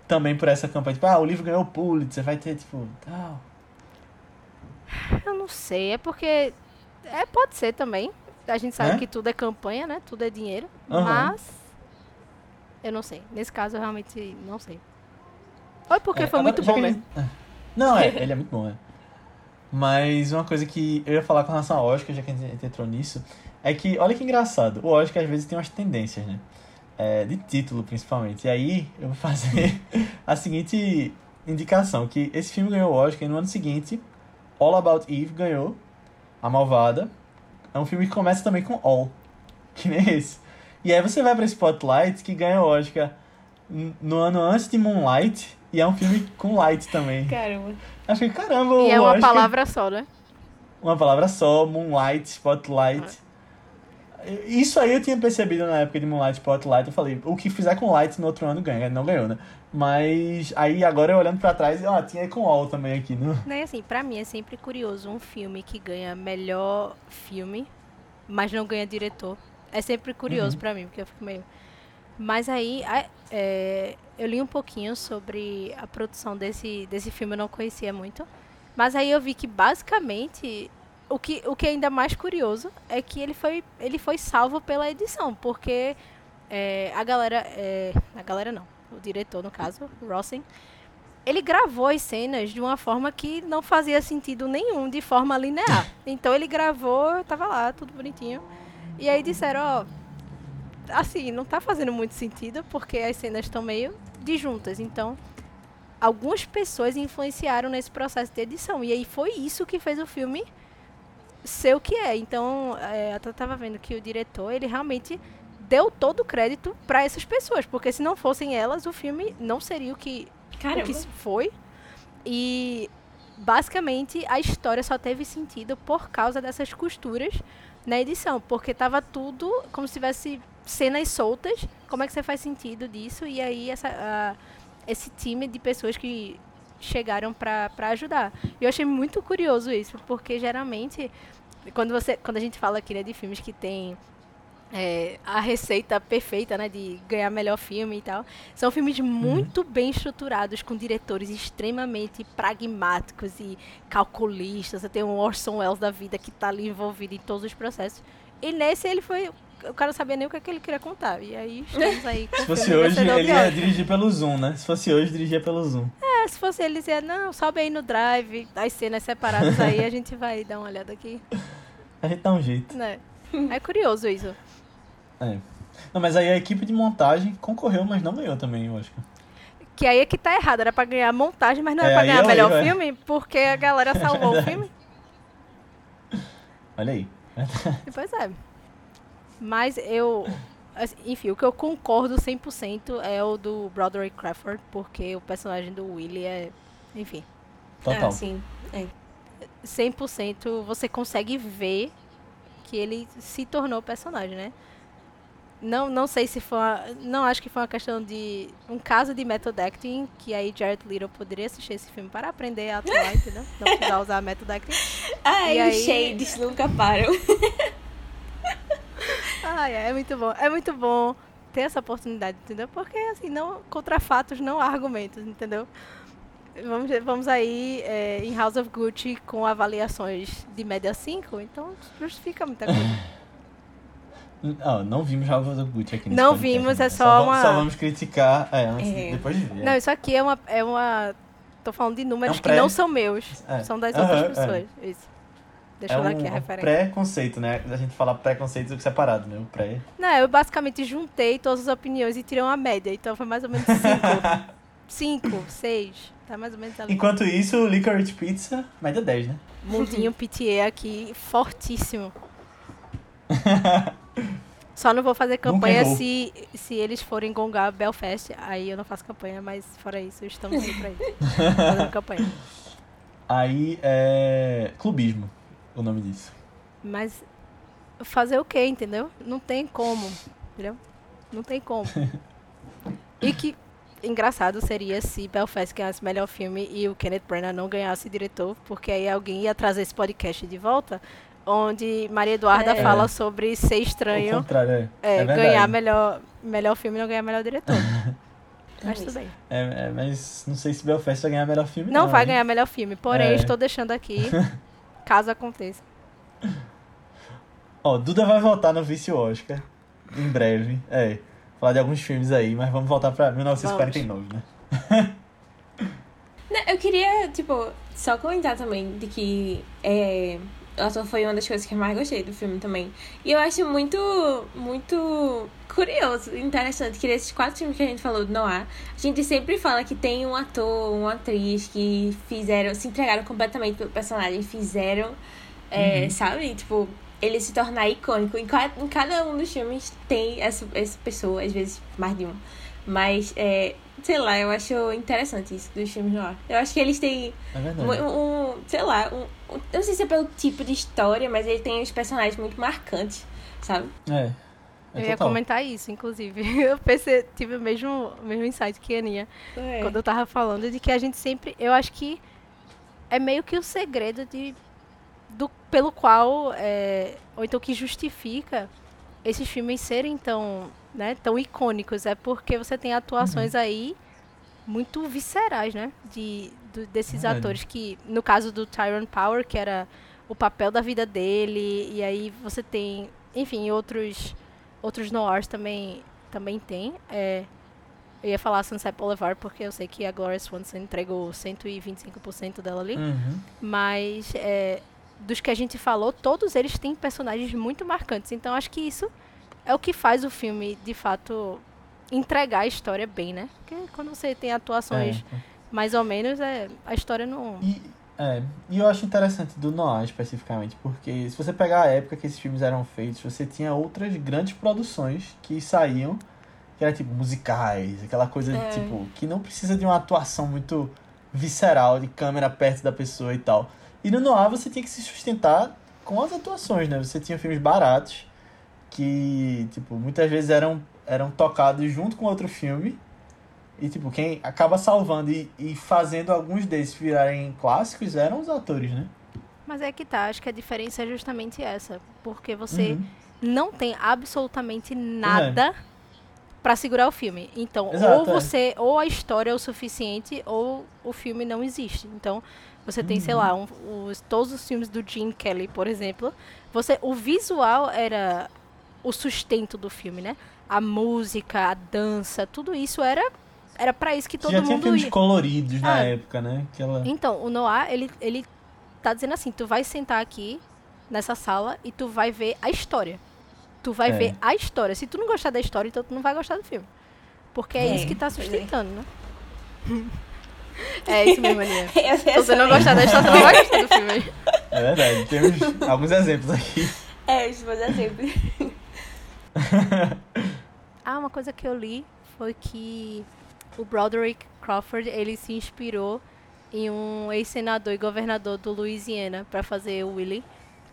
Também por essa campanha, tipo, ah, o livro ganhou o Pulitzer, vai ter, tipo, tal. Eu não sei. É porque... É, pode ser também. A gente sabe É? que tudo é campanha, né? Tudo é dinheiro. Aham. Mas... Eu não sei. Nesse caso, eu realmente não sei. Foi porque É, foi muito bom que mesmo. ele- é. Não, é, ele é muito bom, é. Mas uma coisa que eu ia falar com relação ao Oscar, já que a gente entrou nisso, é que, olha que engraçado, o Oscar às vezes tem umas tendências, né? É, de título, principalmente. E aí, eu vou fazer a seguinte indicação, que esse filme ganhou o Oscar e no ano seguinte, All About Eve ganhou, A Malvada. É um filme que começa também com All, que nem esse. E aí você vai pra Spotlight, que ganha o Oscar no ano antes de Moonlight, e é um filme com light também. Caramba. Eu fiquei, caramba, E é uma palavra só, né? Uma palavra só, Moonlight, Spotlight. Isso aí eu tinha percebido na época de Moonlight, Spotlight. Eu falei, o que fizer com Light no outro ano ganha. Não ganhou, né? Mas aí agora eu olhando pra trás, ó, tinha com All também aqui. No... Né, assim, pra mim é sempre curioso um filme que ganha melhor filme, mas não ganha diretor. É sempre curioso Uhum. pra mim, porque eu fico meio. Mas aí, é, eu li um pouquinho sobre a produção desse, desse filme, eu não conhecia muito. Mas aí eu vi que basicamente o que, o que é ainda mais curioso é que ele foi, ele foi salvo pela edição, porque é, a galera. é, a galera não, o diretor no caso, o Rossen, ele gravou as cenas de uma forma que não fazia sentido nenhum de forma linear. Então ele gravou, tava lá, tudo bonitinho. E aí disseram, ó, assim, não tá fazendo muito sentido porque as cenas estão meio disjuntas. Então, algumas pessoas influenciaram nesse processo de edição. E aí foi isso que fez o filme ser o que é. Então, é, eu tava vendo que o diretor, ele realmente deu todo o crédito para essas pessoas, porque se não fossem elas, o filme não seria o que, o que foi. E basicamente a história só teve sentido por causa dessas costuras na edição, porque tava tudo como se tivesse cenas soltas. Como é que você faz sentido disso? E aí essa, esse time de pessoas que chegaram para ajudar. E eu achei muito curioso isso, porque geralmente quando você quando a gente fala aqui né, de filmes que tem é, a receita perfeita, né, de ganhar melhor filme e tal. São filmes muito uhum. bem estruturados, com diretores extremamente pragmáticos e calculistas. Você tem um Orson Welles da vida que está ali envolvido em todos os processos. E nesse ele foi o cara não sabia nem o que, é que ele queria contar. E aí estamos aí. se fosse hoje, ele ia dirigir pelo Zoom, né? Se fosse hoje, dirigia pelo Zoom. É, se fosse ele, dizia, não, sobe aí no drive, as cenas separadas aí, a gente vai dar uma olhada aqui. A gente dá um jeito. Né? É curioso isso. É. Não, mas aí a equipe de montagem concorreu, mas não ganhou também, eu acho. Que aí é que tá errado, era pra ganhar montagem, mas não é, era pra ganhar é melhor aí, filme, porque a galera salvou é o filme. Olha aí. pois é. Mas eu. Enfim, o que eu concordo 100% é o do Broderick Crawford, porque o personagem do Willie é. Enfim. Total. É, sim. É. 100% você consegue ver que ele se tornou personagem, né? Não, não sei se foi. Uma, não acho que foi uma questão de. Um caso de method acting, que aí Jared Little poderia assistir esse filme para aprender a atuar, entendeu? Não precisar usar method acting. Ai, e os aí... shades nunca param. Ai, é muito bom. É muito bom ter essa oportunidade, entendeu? Porque, assim, não, contra fatos não há argumentos, entendeu? Vamos, vamos aí é, em House of Gucci com avaliações de média 5, então justifica muita coisa. Não, não vimos House of Gucci aqui Não vimos, é só, só uma... Só vamos criticar é, é. depois de ver. Não, isso aqui é uma... É uma... Tô falando de números é um que não são meus, é. são das outras é. pessoas. Isso. Deixa eu dar aqui a referência. pré-conceito, né? A gente fala pré-conceito do separado, né? O pré... Não, eu basicamente juntei todas as opiniões e tirei uma média, então foi mais ou menos 5. 5, 6, tá mais ou menos ali. Enquanto isso, Licorice Pizza, média 10, né? Mundinho PTA aqui, fortíssimo. Só não vou fazer campanha se, se eles forem gongar Belfast. Aí eu não faço campanha, mas fora isso, estamos aí pra isso. Fazendo campanha. Aí é. Clubismo, o nome disso. Mas fazer o quê, entendeu? Não tem como, entendeu? Não tem como. E que engraçado seria se Belfast ganhasse melhor filme e o Kenneth Branagh não ganhasse diretor, porque aí alguém ia trazer esse podcast de volta onde Maria Eduarda é. fala sobre ser estranho. É. É, é ganhar melhor, melhor filme e não ganhar melhor diretor. mas tudo bem. É, é, mas não sei se Belfast vai ganhar melhor filme. Não, não vai hein? ganhar melhor filme, porém estou deixando aqui, caso aconteça. Ó, Duda vai voltar no Vício Oscar em breve. É, falar de alguns filmes aí, mas vamos voltar pra 1949, vamos. né? eu queria, tipo, só comentar também de que é, essa foi uma das coisas que eu mais gostei do filme também. E eu acho muito, muito curioso, interessante que nesses quatro filmes que a gente falou do Noah, a gente sempre fala que tem um ator, uma atriz que fizeram, se entregaram completamente pelo personagem, fizeram, é, uhum. sabe? Tipo, ele se tornar icônico. Em cada, em cada um dos filmes tem essa, essa pessoa, às vezes mais de um. Mas é, Sei lá, eu acho interessante isso dos filmes no ar. Eu acho que eles têm é um, um, sei lá, um, eu não sei se é pelo tipo de história, mas ele tem os personagens muito marcantes, sabe? É. É eu ia comentar isso, inclusive. Eu pensei, tive o mesmo, o mesmo insight que a Aninha. É. Quando eu tava falando de que a gente sempre. Eu acho que é meio que o segredo de, do, pelo qual. É, ou então que justifica esses filmes serem tão né, tão icônicos, é porque você tem atuações uhum. aí muito viscerais, né? De, do, desses atores que, no caso do Tyrone Power, que era o papel da vida dele, e aí você tem, enfim, outros outros noirs também também tem. É, Eu ia falar Sunset Boulevard porque eu sei que a Gloria Swanson entregou 125% dela ali. Uhum. Mas é, dos que a gente falou, todos eles têm personagens muito marcantes. Então acho que isso é o que faz o filme, de fato, entregar a história bem, né? Porque quando você tem atuações É. mais ou menos, é, a história não. E, é, e eu acho interessante do Noir especificamente, porque se você pegar a época que esses filmes eram feitos, você tinha outras grandes produções que saíam, que era tipo musicais, aquela coisa É. tipo, que não precisa de uma atuação muito visceral, de câmera perto da pessoa e tal. E no Noir você tinha que se sustentar com as atuações, né? Você tinha filmes baratos que, tipo, muitas vezes eram, eram tocados junto com outro filme. E, tipo, quem acaba salvando e, e fazendo alguns desses virarem clássicos eram os atores, né? Mas é que tá, acho que a diferença é justamente essa. Porque você Uhum. não tem absolutamente nada pra segurar o filme. Então, Exato, ou é. você, ou a história é o suficiente, ou o filme não existe. Então, você tem, sei Uhum. lá, um- os, todos os filmes do Gene Kelly, por exemplo. Você, o visual era o sustento do filme, né? A música, a dança, tudo isso era era para isso que todo Já tinha mundo filmes ia. coloridos na Ah. época, né? Aquela... Então, o Noah, ele, ele tá dizendo assim, tu vai sentar aqui nessa sala e tu vai ver a história. Tu vai É. ver a história. Se tu não gostar da história, então tu não vai gostar do filme. Porque é, É, isso que tá sustentando, né? é isso mesmo, Aninha. Se você não gostar da história, tu não vai gostar do filme. É verdade, temos alguns exemplos aqui. É, os meus exemplos. Ah, uma coisa que eu li foi que o Broderick Crawford, ele se inspirou em um ex-senador e governador do Louisiana para fazer o Willie,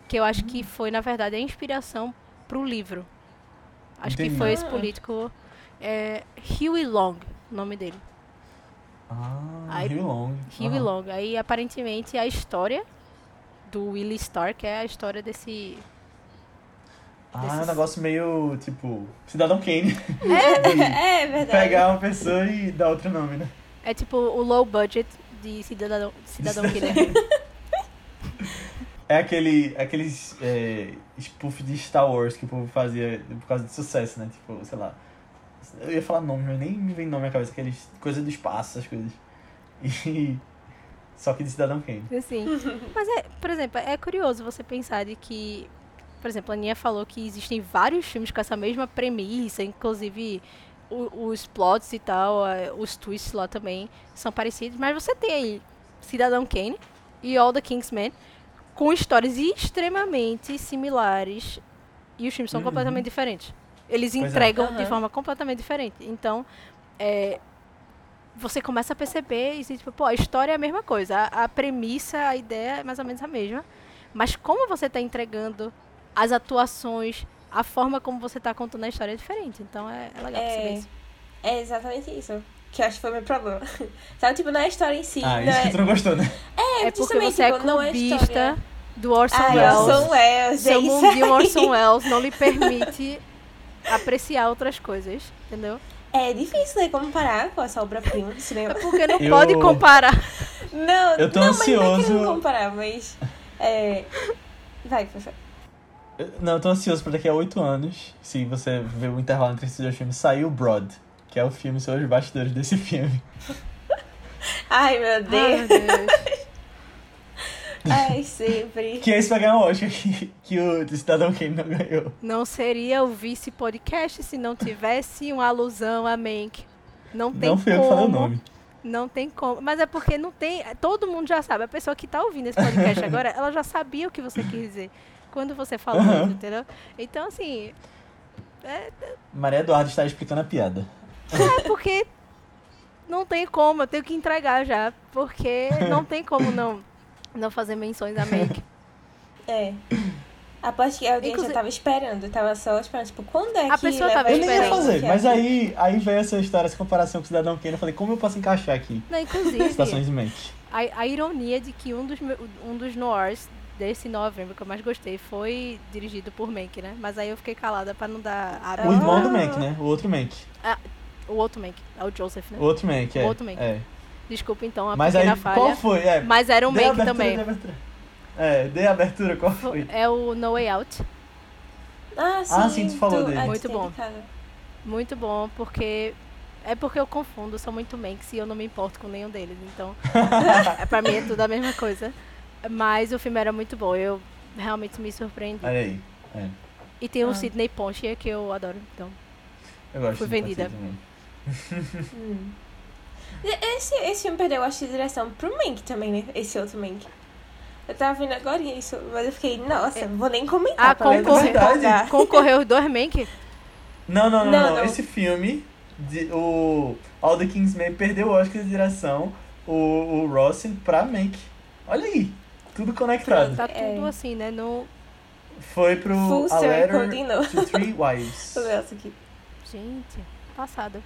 que eu acho que foi, na verdade, a inspiração pro livro. Acho que Entendi. foi esse político é, Huey Long, o nome dele. Ah, Aí- Rio Long. Huey. Long. Aí, aparentemente, a história do Willie Stark é a história desse... Ah, é um desses- negócio meio, tipo, Cidadão Kane. É, é verdade. Pegar uma pessoa e dar outro nome, né? É tipo o low budget de Cidadão, Cidadão Killer. É aquele, aqueles é, spoof de Star Wars que o povo fazia por causa de sucesso, né? Tipo, sei lá. Eu ia falar nome, mas nem me vem nome na cabeça. Aqueles coisas do espaço, essas coisas. E... Só que de Cidadão Kane. Assim. Mas é, por exemplo, é curioso você pensar de que, por exemplo, a Aninha falou que existem vários filmes com essa mesma premissa, inclusive o- os plots e tal, os twists lá também são parecidos, mas você tem aí Cidadão Kane e All the Kingsmen com histórias extremamente similares e os filmes são Uhum. completamente diferentes. Eles Pois é. entregam de Aham. forma completamente diferente. Então, é, você começa a perceber e tipo, pô, a história é a mesma coisa, a, a premissa, a ideia é mais ou menos a mesma, mas como você está entregando as atuações, a forma como você está contando a história é diferente. Então é, é legal perceber É, isso. é exatamente isso. Que eu acho que foi o meu problema. Sabe, tipo, não é a história em si. Ah, não isso é... que tu não gostou, né? É, É porque você é tipo, não é a clubista história. do Orson Ai, Welles. Orson Welles, é Seu isso mundinho. Orson Welles não lhe permite apreciar outras coisas, entendeu? É difícil, né, comparar com essa obra-prima do cinema. Porque não Eu- pode comparar. Não, Eu tô não, mas não é ansioso. comparar, mas... É... Vai, professor. Eu- Não, eu tô ansioso pra daqui a oito anos, se você ver o intervalo entre esses dois filmes, sair o Broad, que é o filme sobre os bastidores desse filme. Ai, meu Ai, Deus. meu Deus. Ai, sempre. Que esse vai ganhar o Oscar que, que o Cidadão Kane não ganhou. Não seria o vice podcast se não tivesse uma alusão a Mank. Não tem não fui eu como. que falei o nome. Não tem como. Mas é porque não tem. Todo mundo já sabe. A pessoa que tá ouvindo esse podcast agora, ela já sabia o que você quis dizer. Quando você falou isso, entendeu? Então, assim. É, Maria Eduarda está explicando a piada. é porque. Não tem como, eu tenho que entregar já. Porque não tem como não, não fazer menções a Mank. É. Aposto que a audiência Inclusive- tava esperando. Tava só esperando, tipo, quando é A que pessoa tava Eu nem ia fazer, mas aí, aí veio essa história, essa comparação com o Cidadão Kane. Eu falei, como eu posso encaixar aqui? Não, inclusive. Citações de Mank. A, a ironia de que um dos, um dos noirs desse novembro que eu mais gostei foi dirigido por Mank, né? Mas aí eu fiquei calada pra não dar a O irmão do Ah. Mank, né? O outro Mank. O outro Mank, é o Joseph, né? O outro Mank, é. O outro Mank. É. Desculpa então a Mas aí, pequena falha. qual foi? É, Mas era um Mank abertura, também. dê. É, dê a abertura, qual foi? É o No Way Out. Ah, sim. Ah, sim, tu falou dele. ah, Muito bom. Muito bom, porque É porque eu confundo, sou muito Manx e eu não me importo com nenhum deles. Então, é, pra mim é tudo a mesma coisa. Mas o filme era muito bom. Eu realmente me surpreendi. Olha aí. É. E tem o Ah. Sidney Poitier que eu adoro. Então, Eu gosto Fui de vendida. Hum. Esse, esse filme perdeu, acho, de direção pro Mank também, né? Esse outro Mank. Eu tava vendo agora isso, mas eu fiquei, nossa, não vou nem comentar. Ah, concorre- concorreu os dois Mank? Não, não, não, Não, não. Esse filme, de, o All the Kingsman perdeu o Oscar de direção, o, o Rossen pra Mank. Olha aí, tudo conectado. Tá É. tudo assim, né? No... Foi pro Full A circle Letter to Three Wives. Essa aqui. Gente, passado.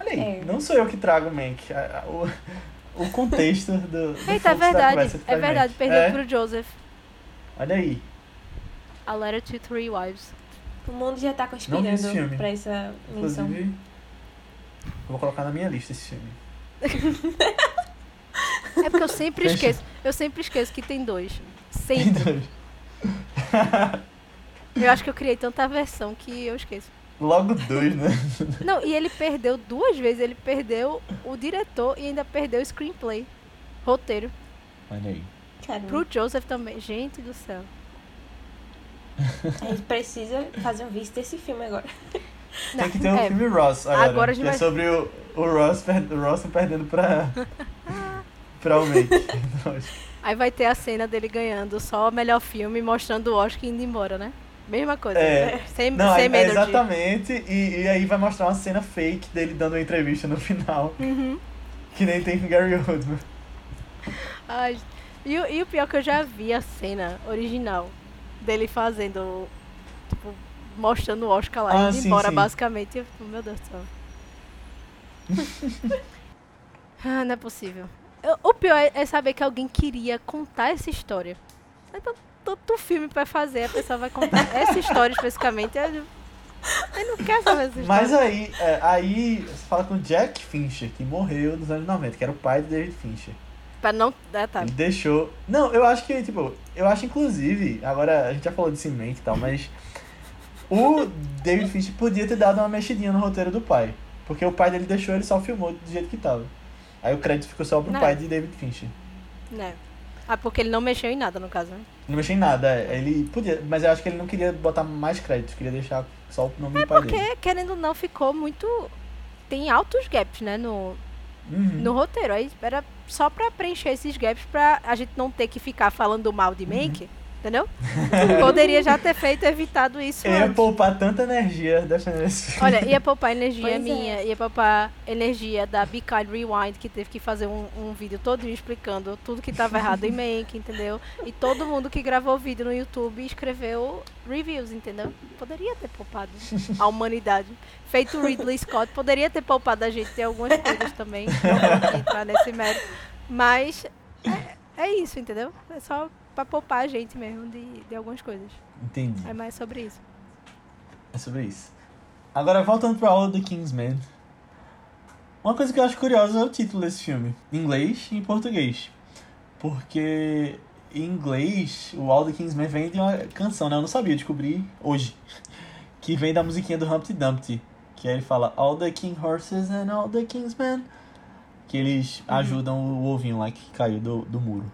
Olha aí, É. não sou eu que trago o Mank. o, o contexto do, do Eita, é verdade. É verdade, perdeu É, pro Joseph. Olha aí. A Letter to Three Wives. O mundo já tá Não vi esse conspirando filme. pra essa menção. Inclusive, eu vou colocar na minha lista esse filme. É porque eu sempre Fecha. esqueço. Eu sempre esqueço que tem dois. Tem Sempre. dois. Eu acho que eu criei tanta versão que eu esqueço. Logo dois, né? Não, e ele perdeu duas vezes. Ele perdeu o diretor e ainda perdeu o screenplay. Roteiro. Olha aí. Caramba. Pro Joseph também. Gente do céu. A gente precisa fazer um visto desse filme agora. Não, Tem que ter um é, filme Ross agora. Agora a gente que é vai- sobre o, o Ross, per, o Ross perdendo pra, Mank. Aí vai ter a cena dele ganhando só o melhor filme, mostrando o Oscar indo embora, né? Mesma coisa. É. Sem, Não, sem é, medo de... exatamente. E, e aí vai mostrar uma cena fake dele dando uma entrevista no final. Uhum. Que nem tem com Gary Oldman. Ai, e, o- e o pior é que eu já vi a cena original dele fazendo, tipo, mostrando o Oscar lá, Ah, indo sim, embora, sim. basicamente. Eu fico, meu Deus do céu. ah, não é possível. O pior é, é saber que alguém queria contar essa história. Então, tanto filme pra fazer, a pessoa vai contar essa história especificamente. Eu, eu não quero saber essa história. Mas aí, é, aí você fala com o Jack Fincher, que morreu nos anos 90, que era o pai do David Fincher. Pra não. Ah, tá. Ele deixou. Não, eu acho que, tipo, eu acho inclusive, agora a gente já falou de cimento e tal, mas o David Fincher podia ter dado uma mexidinha no roteiro do pai. Porque o pai dele deixou, ele só filmou do jeito que tava. Aí o crédito ficou só pro Não. pai de David Fincher. Né. Ah, porque ele não mexeu em nada, no caso, né? Não mexeu em nada, é, ele podia, mas eu acho que ele não queria botar mais crédito, queria deixar só o nome do pai dele. Porque, querendo ou não, ficou muito. Tem altos gaps, né? No, Uhum. no roteiro. Aí era só pra preencher esses gaps pra a gente não ter que ficar falando mal de Make, entendeu? Poderia já ter feito, evitado isso Eu ia antes. poupar tanta energia defendendo esse. Olha, ia poupar energia Pois é. minha, ia poupar energia da Be Kind Rewind, que teve que fazer um, um vídeo todo explicando tudo que tava errado em Make, entendeu? E todo mundo que gravou vídeo no YouTube escreveu reviews, entendeu? Poderia ter poupado a humanidade. Feito o Ridley Scott, poderia ter poupado a gente em algumas coisas também. Não vou entrar nesse mérito. Mas é, é isso, entendeu? É só pra poupar a gente mesmo de, de algumas coisas. Entendi. É mais sobre isso. É sobre isso. Agora, voltando pra aula do Kingsman. Uma coisa que eu acho curiosa é o título desse filme. Em inglês e em português. Porque em inglês, o All the Kingsman vem de uma canção, né? Eu não sabia, eu descobri hoje. Que vem da musiquinha do Humpty Dumpty. Que aí ele fala All the King Horses and All the Kingsmen. Que eles ajudam o ovinho lá que caiu do, do muro.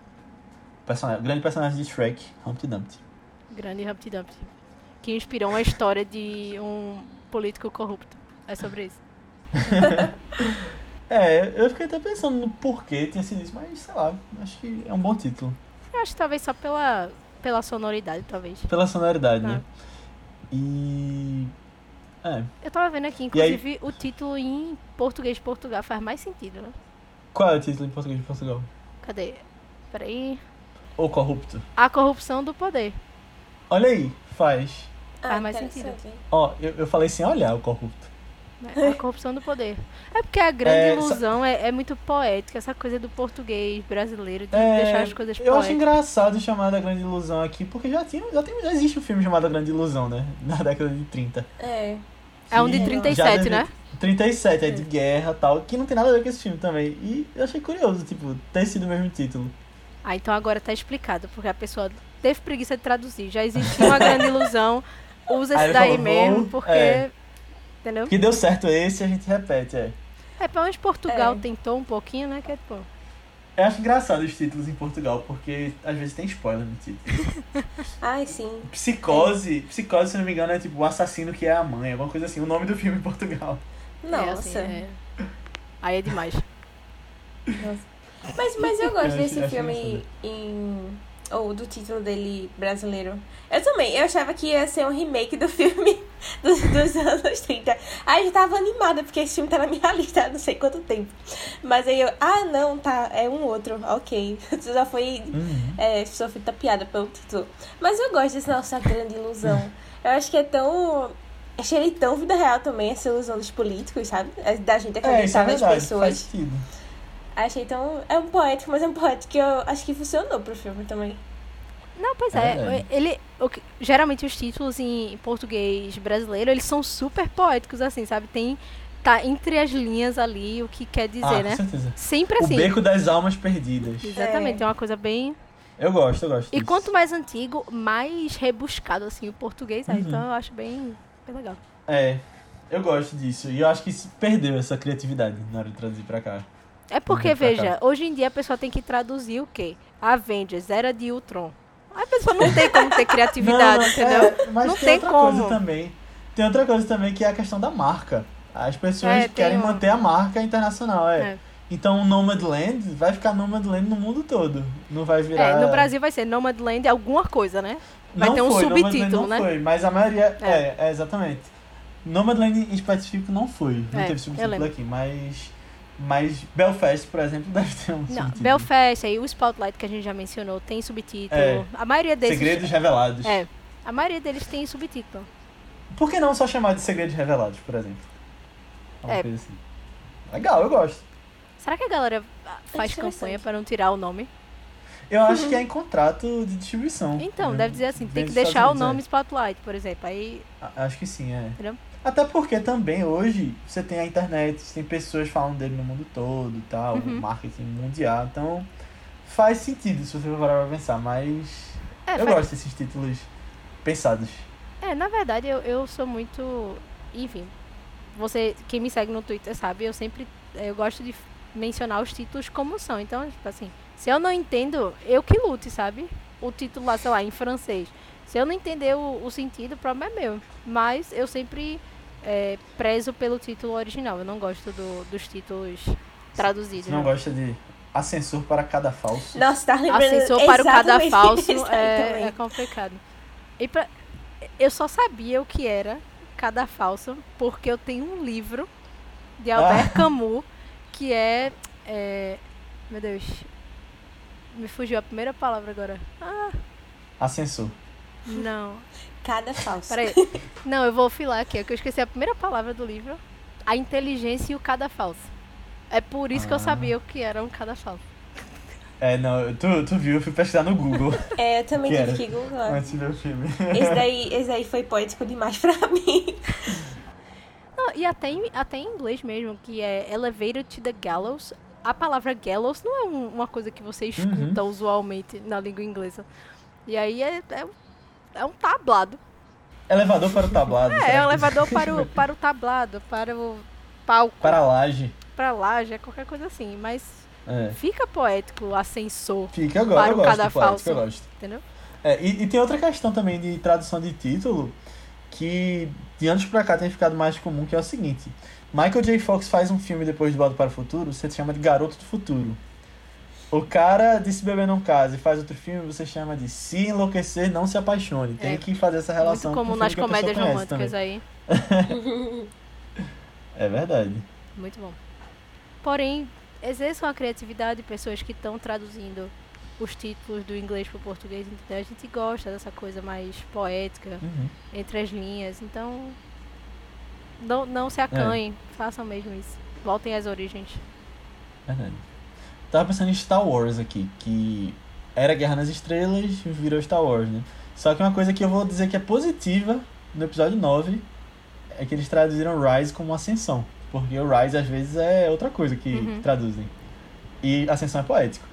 Personagem, grande personagem de Shrek, Humpty Dumpty. Grande Humpty Dumpty. Que inspirou uma história de um político corrupto. É sobre isso. É, eu fiquei até pensando no porquê tinha sido isso, mas sei lá, acho que é um bom título. Eu acho que talvez só pela, pela sonoridade, talvez. Pela sonoridade, Ah. né? E. É. Eu tava vendo aqui, E aí- inclusive, o título em português de Portugal faz mais sentido, né? Qual é o título em português de Portugal? Cadê? Peraí. O Corrupto. A corrupção do poder. Olha aí, faz. Faz mais interessante. Ó, eu, eu falei sem olhar o Corrupto. né? A corrupção do poder. É porque a grande É, ilusão é, é muito poética, essa coisa do português brasileiro, de É, deixar as coisas Eu acho poéticas. engraçado chamar da Grande Ilusão aqui, porque já, tinha, já, tem, já existe um filme chamado A Grande Ilusão, né? Na década de 30. É. É um de Que 37, já deve- né? 37, é de guerra e tal, que não tem nada a ver com esse filme também. E eu achei curioso, tipo, ter sido o mesmo título. Ah, então agora tá explicado, porque a pessoa teve preguiça de traduzir. Já existia uma grande ilusão, usa esse daí falou, mesmo, vou- porque é. Entendeu? Que deu certo esse, a gente repete, é. É, pelo menos Portugal É. tentou um pouquinho, né? Que é, pô. Eu acho engraçado os títulos em Portugal, porque às vezes tem spoiler no título. Ai, sim. Psicose, Psicose, se não me engano, é tipo o assassino que é a mãe, alguma coisa assim, o nome do filme em Portugal. Nossa. É, assim, é. Aí é demais. Mas, mas eu gosto Eu acho- desse acho filme engraçado. em. Ou do título dele brasileiro. Eu também, eu achava que ia ser um remake do filme dos, dos anos 30. Aí eu tava animada, porque esse filme tá na minha lista há não sei quanto tempo. Mas aí eu, ah não, tá, é um outro, ok. Já foi. Uhum. É, só fui tapeada pelo título. Mas eu gosto desse Nossa Grande Ilusão. Eu acho que é tão. Achei ele tão vida real também, essa ilusão dos políticos, sabe? É Da gente É, é acreditar nas verdade, faz pessoas. sentido. Achei tão. É um poético, mas é um poético que eu acho que funcionou pro filme também. Não, pois É é. ele, o geralmente os títulos em português brasileiro, eles são super poéticos, assim, sabe? Tem. Tá entre as linhas ali o que quer dizer, ah, né? com certeza. Sempre O assim. Beco das Almas Perdidas. Exatamente, É. é uma coisa bem. Eu gosto, eu gosto E disso. quanto mais antigo, mais rebuscado, assim, o português é. Uhum. Então eu acho bem, bem legal. É, eu gosto disso. E eu acho que se perdeu essa criatividade na hora de traduzir pra cá. É porque, Uhum, veja, hoje em dia a pessoa tem que traduzir o quê? Avengers, Era de Ultron. Aí A pessoa não tem como ter criatividade, Não, entendeu? é, mas Não tem, tem outra como. coisa também. Tem outra coisa também que é a questão da marca. As pessoas É, querem um- manter a marca internacional, é. É. Então o Nomadland vai ficar Nomadland no mundo todo. Não vai virar. É, no Brasil vai ser Nomadland alguma coisa, né? vai não ter um foi, subtítulo, não né? Foi, mas a maioria. É. É, é exatamente. Nomadland em específico não foi. Não É, teve subtítulo aqui, mas. Mas Belfast, por exemplo, deve ter um Não, subtítulo. Belfast, aí o Spotlight que a gente já mencionou, tem subtítulo. É. A maioria desses. Segredos Revelados. É. A maioria deles tem subtítulo. Por que não só chamar de Segredos Revelados, por exemplo? Alguma É. coisa assim. Legal, eu gosto. Será que a galera ah, faz interessante. campanha para não tirar o nome? Eu acho que é em contrato de distribuição. Então, né? deve dizer assim, tem que deixar o nome Unidos, Spotlight, por exemplo. Aí. é. Acho que sim, é. Entendeu? Até porque também hoje você tem a internet, tem pessoas falando dele no mundo todo e tal, Uhum. marketing mundial, então faz sentido se você for parar pra pensar, mas É, eu faz- gosto desses títulos pensados. É, na verdade, eu, eu sou muito. Enfim, você, quem me segue no Twitter sabe, eu sempre. Eu gosto de mencionar os títulos como são. Então, tipo assim, se eu não entendo, eu que lute, sabe? O título lá, sei lá, em francês. Se eu não entender o, o sentido, o problema é meu. Mas eu sempre é, prezo pelo título original. Eu não gosto do- dos títulos traduzidos. Você não né? gosta de ascensor para cada falso? Nossa, tá lembrando Ascensor para o cada falso é, é complicado. E pra, eu só sabia o que era cada falso porque eu tenho um livro de Albert Ah. Camus que é, é- Meu Deus. Me fugiu a primeira palavra agora. Ah, Ascensor. não. Cada falso. Peraí. Não, eu vou filar aqui, é que eu esqueci a primeira palavra do livro. A inteligência e o cada falso. É por isso que eu Ah. sabia o que era um cada falso. É, não, tu, tu viu, eu fui pesquisar no Google É, eu também Que tive era? que googlar. antes de ver o filme. Esse daí, esse daí foi poético demais pra mim. Não, e até em, até em inglês mesmo, que é elevated to the gallows. A palavra gallows não é um- uma coisa que você escuta usualmente na língua inglesa. E aí é, é, é um tablado. Elevador para o tablado. É, é um elevador para o, para o tablado, para o palco, Para a laje. para a laje, é qualquer coisa assim. Mas É. fica poético, ascensor, Fica, go- Para eu o gosto cada do poético, falso. eu gosto. entendeu? É, e, e tem outra questão também de tradução de título que de anos pra cá tem ficado mais comum, que é o seguinte. Michael J. Fox faz um filme depois de Volta para o Futuro, você chama de Garoto do Futuro. O cara de Se Beber Não Case e faz outro filme, você chama de Se Enlouquecer, Não Se Apaixone. Tem É. que fazer essa relação Muito com o filme nas comédias românticas aí. É verdade. Muito bom. Porém, exerçam a criatividade pessoas que estão traduzindo os títulos do inglês para o português, entendeu? A gente gosta dessa coisa mais poética, Uhum. entre as linhas. Então, não, não se acanhem, façam mesmo isso. Voltem às origens. Verdade. Tava pensando em Star Wars aqui, que era Guerra nas Estrelas e virou Star Wars, né? Só que uma coisa que eu vou dizer que é positiva no episódio 9 é que eles traduziram Rise como Ascensão. Porque o Rise às vezes é outra coisa que Uhum. traduzem. E Ascensão é poético.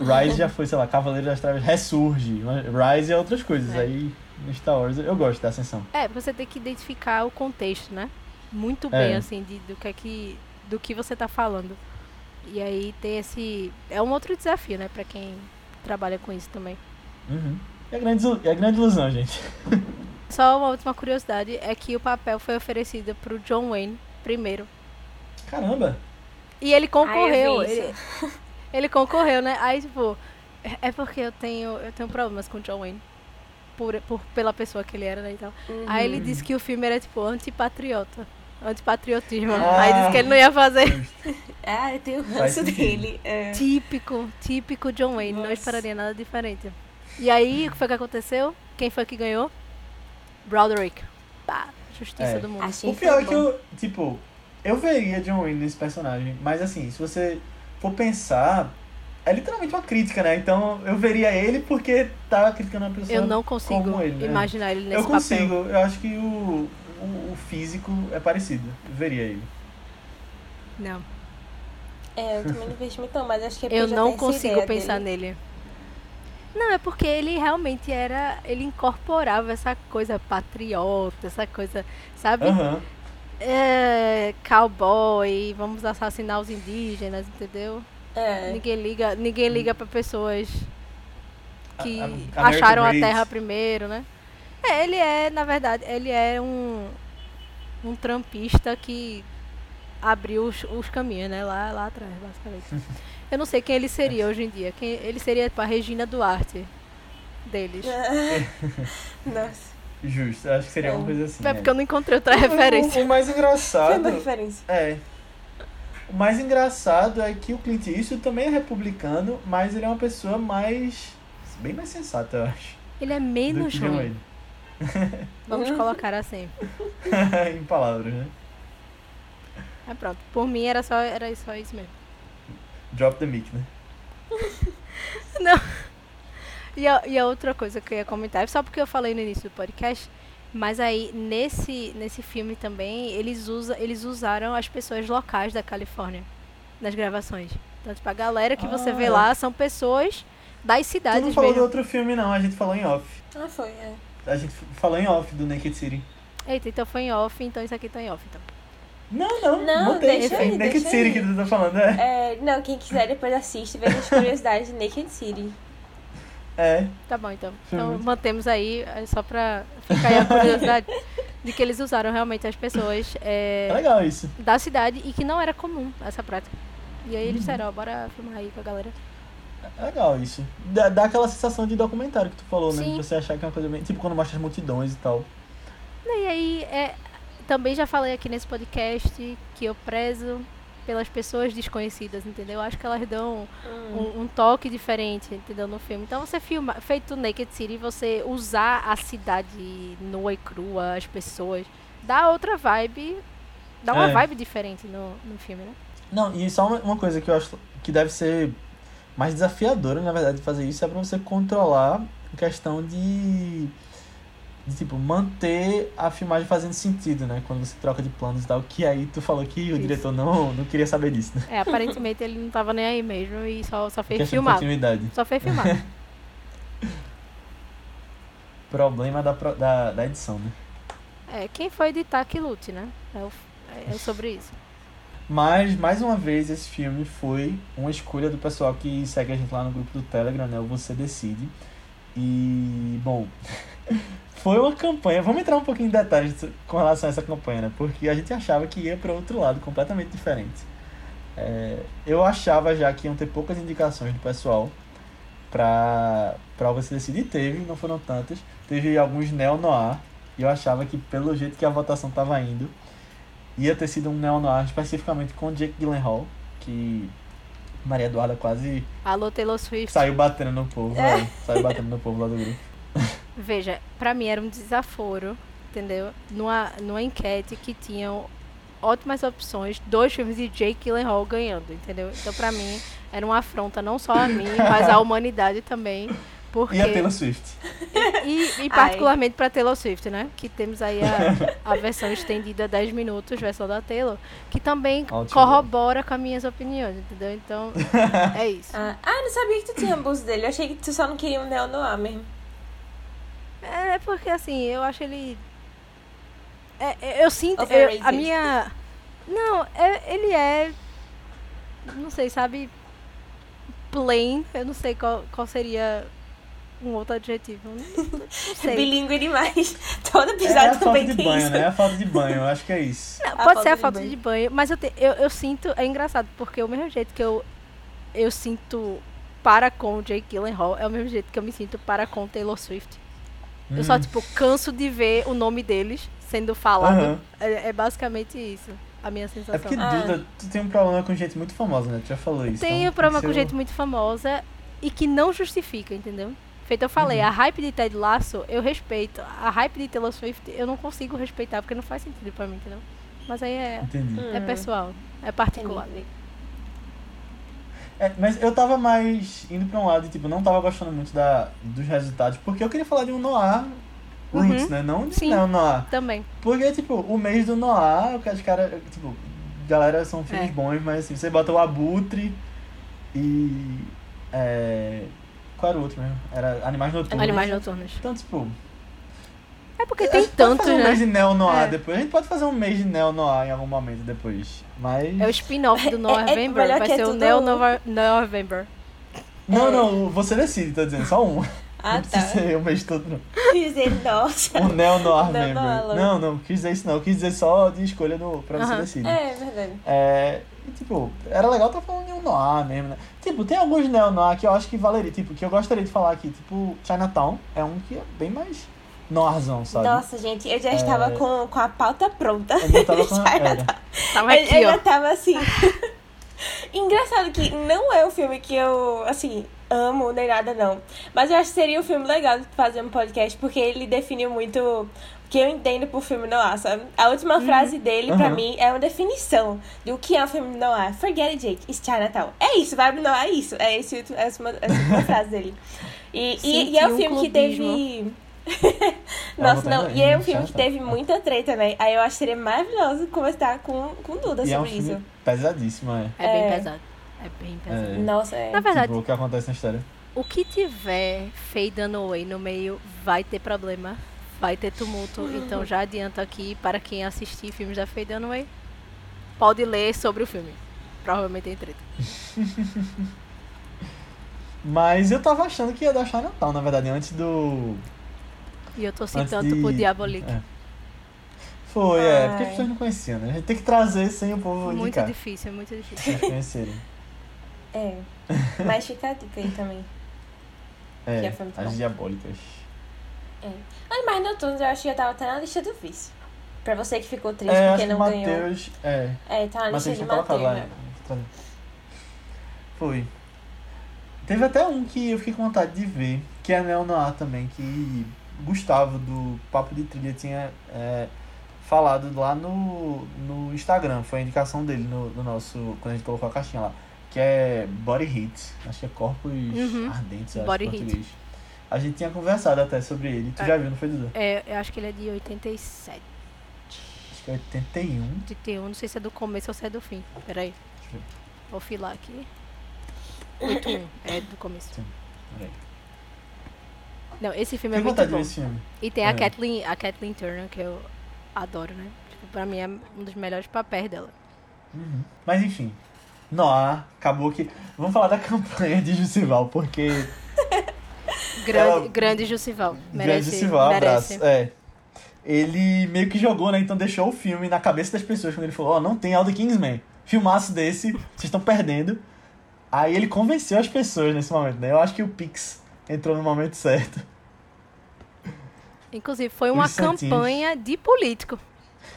Rise já foi, sei lá, Cavaleiro das Trevas ressurge. Rise é outras coisas. É. Aí no Star Wars eu gosto da Ascensão. É, você tem que identificar o contexto, né? muito bem, É. assim, de, do que é que. do que você tá falando. E aí tem esse. É um outro desafio, né, pra quem trabalha com isso também. Uhum. É a grande, é grande ilusão, gente. Só uma última curiosidade é que o papel foi oferecido pro John Wayne primeiro. Caramba! E ele concorreu. Eu vi ele, ele concorreu, né? Aí, tipo, é- porque eu tenho, eu tenho problemas com o John Wayne. Por, por, pela pessoa que ele era, né, e tal. Aí ele disse que o filme era, tipo, antipatriota. Antipatriotismo. Ah. Aí disse que ele não ia fazer. Ah, eu tenho ranço dele. É. Típico, típico John Wayne. Não Nossa. esperaria nada diferente. E aí, o que foi que aconteceu? Quem foi que ganhou? Broderick. Pá, justiça É. do mundo. Achei O pior é que eu, tipo, eu veria John Wayne nesse personagem, mas assim, se você for pensar, é literalmente uma crítica, né? Então eu veria ele porque tava criticando uma pessoa Eu não consigo como ele, né? imaginar ele nesse Eu papel. consigo, eu acho que o, o, o físico é parecido. Eu veria ele. Não. É, eu também não vejo muito, não, mas acho que é porque Eu não consigo pensar dele. nele. Não, é porque ele realmente era. Ele incorporava essa coisa patriota, essa coisa, sabe? Aham. É, cowboy, vamos assassinar os indígenas, entendeu? É. Ninguém liga, ninguém liga para pessoas que A- a- acharam a terra primeiro, né? É, ele é, na verdade, ele é um um trampista que abriu os, os caminhos, né? Lá, lá atrás, basicamente. Eu não sei quem ele seria hoje em dia. Quem, ele seria tipo, a Regina Duarte deles. Nossa, Justo, eu acho que seria É. uma coisa assim. É é. porque eu não encontrei outra O- referência. O, o mais engraçado. uma referência. É. O mais engraçado é que o Clint Eastwood também é republicano, mas ele é uma pessoa mais. bem mais sensata, eu acho. Ele é menos ruim. Wayne. Vamos colocar assim. em palavras, né? É pronto. Por mim era só, era só isso mesmo. Drop the mic, né? E a, e a outra coisa que eu ia comentar, só porque eu falei no início do podcast, mas aí nesse, nesse filme também eles, usa, eles usaram as pessoas locais da Califórnia nas gravações. Então, tipo, a galera que você Ah, vê é. lá são pessoas das Tu cidades não falou mesmo. outro filme, não. A gente falou em off. Ah, foi, é. A gente falou em off do Naked City. Eita, então foi em off, então isso aqui tá em off. Então. Não, não. Não, mantém. deixa aí, Naked deixa City aí. que tu tá falando, é. É, Não, quem quiser depois assiste, veja as curiosidades de Naked City. É. Tá bom, então. Então muito- mantemos aí, é, só pra ficar aí a curiosidade, de que eles usaram realmente as pessoas é, É legal isso. da cidade e que não era comum essa prática. E aí eles disseram, ó, bora filmar aí com a galera. É legal isso. Dá, dá aquela sensação de documentário que tu falou, né? Sim. De você achar que é uma coisa bem. Tipo quando mostra as multidões e tal. E aí, é, também já falei aqui nesse podcast que eu prezo pelas pessoas desconhecidas, entendeu? Acho que elas dão um, um toque diferente, entendeu? No filme. Então você filma, feito Naked City, você usar a cidade nua e crua, as pessoas, dá outra vibe, dá uma É. vibe diferente no, no filme, né? Não, e só uma, uma coisa que eu acho que deve ser mais desafiadora, na verdade, de fazer isso é pra você controlar a questão de, de tipo, manter a filmagem fazendo sentido, né? Quando você troca de planos e tal, que aí tu falou que o Isso. diretor não, não queria saber disso, né? É, aparentemente ele não tava nem aí mesmo e só, só fez filmar. Só fez filmar. Problema da, da, da edição, né? É, quem foi editar que lute, né? É, o- é sobre isso. Mas, mais uma vez, esse filme foi uma escolha do pessoal que segue a gente lá no grupo do Telegram, né? O Você Decide. E, bom, foi uma campanha. Vamos entrar um pouquinho em detalhes com relação a essa campanha, né? Porque a gente achava que ia para outro lado, completamente diferente. É, eu achava já que iam ter poucas indicações do pessoal para Você Decide. E teve, não foram tantas. Teve alguns neo-noir. E eu achava que, pelo jeito que a votação tava indo, ia ter sido um neo-noir especificamente com Jake Gyllenhaal, que Maria Eduarda quase Alô, Taylor Swift. saiu batendo no povo, velho. Saiu batendo no povo lá do grupo. Veja, pra mim era um desaforo, entendeu? Numa, numa enquete que tinham ótimas opções, dois filmes de Jake Gyllenhaal ganhando, entendeu? Então pra mim era uma afronta não só a mim, mas à humanidade também, porque E a Taylor Swift. e, e particularmente pra Taylor Swift, né? Que temos aí a, a versão estendida 10 minutos, versão da Taylor, que também Ótimo. corrobora com as minhas opiniões, entendeu? Então, é isso. Ah, ah, eu não sabia que tu tinha abuso dele. Eu achei que tu só não queria um neo noir mesmo. É porque assim, eu acho ele É, é, eu sinto. eu- a minha. Não, é- ele é. Não sei, sabe? Plain. Eu não sei qual, qual seria um outro adjetivo. Não, não sei. Bilíngue demais. Todo É a episódio falta também de tem banho, isso. né? É a falta de banho, eu acho que é isso. Não, A pode ser falta a de falta banho. de banho, mas eu, te- eu, eu sinto. É engraçado, porque o mesmo jeito que eu, eu sinto para com Jake Gyllenhaal é o mesmo jeito que eu me sinto para com Taylor Swift. Eu só, Hum. tipo, canso de ver o nome deles sendo falado. É, é basicamente isso, a minha sensação. É porque, Ah. Duda, tu tem um problema com gente muito famosa, né? Tu já falou isso. Tenho então problema com ser gente muito famosa e que não justifica, entendeu? Feito eu falei, Uhum. a hype de Ted Lasso eu respeito. A hype de Taylor Swift eu não consigo respeitar porque não faz sentido pra mim, entendeu? Mas aí é, Entendi. é Hum. pessoal, é particular. É, mas eu tava mais indo pra um lado e, tipo, não tava gostando muito da, dos resultados, porque eu queria falar de um Noir Roots, Uhum. né? Não de Sim. Neo Noir. Também. Porque, tipo, o mês do Noir, o que os caras, tipo, galera, são filmes É. bons, mas assim, você bota o Abutre e. É, qual era o outro mesmo? Era Animais Noturnos. Animais noturnos. Então, tipo. É porque a tem gente pode tantos, fazer um mês né? de Neo Noir É. depois. A gente pode fazer um mês de Neo Noir em algum momento depois. Mas. É o spin-off do É- é November, melhor vai que é ser o Neo November. Não, É. não, você decide, tá dizendo, só um. Ah, não tá. precisa ser o mês todo, não. Dizer, nossa. Um Neo Noir Não, member. não, Não, não, quis dizer isso não. Quis dizer só de escolha no, pra você Aham. decidir. É, verdade. É, e, tipo, era legal estar falando de um noir mesmo, né? Tipo, tem alguns neo noir que eu acho que valeria, tipo, que eu gostaria de falar aqui. Tipo, Chinatown é um que é bem mais noirzão, sabe? Nossa, gente, eu já estava com, com a pauta pronta. Eu já tava com a- Já era. Tava eu, aqui, eu já ó. tava assim. Engraçado que não é um filme que eu, assim, amo nem nada, não. Mas eu acho que seria um filme legal de fazer um podcast, porque ele definiu muito o que eu entendo por filme noir, sabe? A última frase dele, pra Uhum. mim, é uma definição do que é um filme noir. Forget it, Jake. It's Chinatown. É isso, vibe noir é isso. É esse, essa, uma- essa última frase dele. E, e, e é um um filme que teve... Nossa, não. E é um filme que teve muita treta, né? Aí eu acho que seria maravilhoso conversar com, com o Duda E é um sobre filme isso. pesadíssimo, é. É bem É. pesado. É bem pesado. É. Nossa, é. Na verdade, Tipo, o que acontece na história. o que tiver Faye Dunaway no meio vai ter problema, vai ter tumulto. Então já adianto aqui para quem assistir filmes da Faye Dunaway, pode ler sobre o filme. Provavelmente tem treta. Mas eu tava achando que ia dar Chinatown, na verdade, antes do. E eu tô citando de... por Diabolique. É. Foi, é, porque Ai. as pessoas não conheciam, né? A gente tem que trazer sem o povo Muito indicar. difícil, é muito difícil. Pra eles conhecerem. É. Mas fica a dica aí também. Que É, é filme as bom. diabólicas. Animais Noturnos eu acho que já tava até na lista do vice. Pra você que ficou triste É, porque que não o ganhou. Matheus. É, É, tá na lista Matheus de Matheus. lá. né? né? Foi. Teve até um que eu fiquei com vontade de ver, que é Neo Noir também, que Gustavo do Papo de Trilha tinha é, falado lá no, no Instagram. Foi a indicação dele no, no nosso. Quando a gente colocou a caixinha lá. Que é Body Heat. Acho que é Corpos Uhum. Ardentes, acho, Body em Heat. português. A gente tinha conversado até sobre ele. Tu É. já viu, não foi, Duda? É, eu acho que ele é de 87. Acho que é 81. 81, não sei se é do começo ou se é do fim. Peraí. Deixa eu ver. Vou filar aqui. 81, é do começo. Sim, peraí. Não, esse filme é Fiquei com muito bom. filme. E tem a É. Kathleen, a Kathleen Turner, que eu adoro, né? Tipo, pra mim é um dos melhores papéis dela. Uhum. Mas enfim, Noah acabou que. Vamos falar da campanha de Jussival, porque. Grande, Ela- grande Jussival. Grande Merece, Jussival, merece. abraço. É. Ele meio que jogou, né? Então deixou o filme na cabeça das pessoas quando ele falou: Ó, não tem the Kingsman. Filmaço desse, vocês estão perdendo. Aí ele convenceu as pessoas nesse momento, né? Eu acho que o Pix entrou no momento certo. Inclusive, foi uma campanha de político.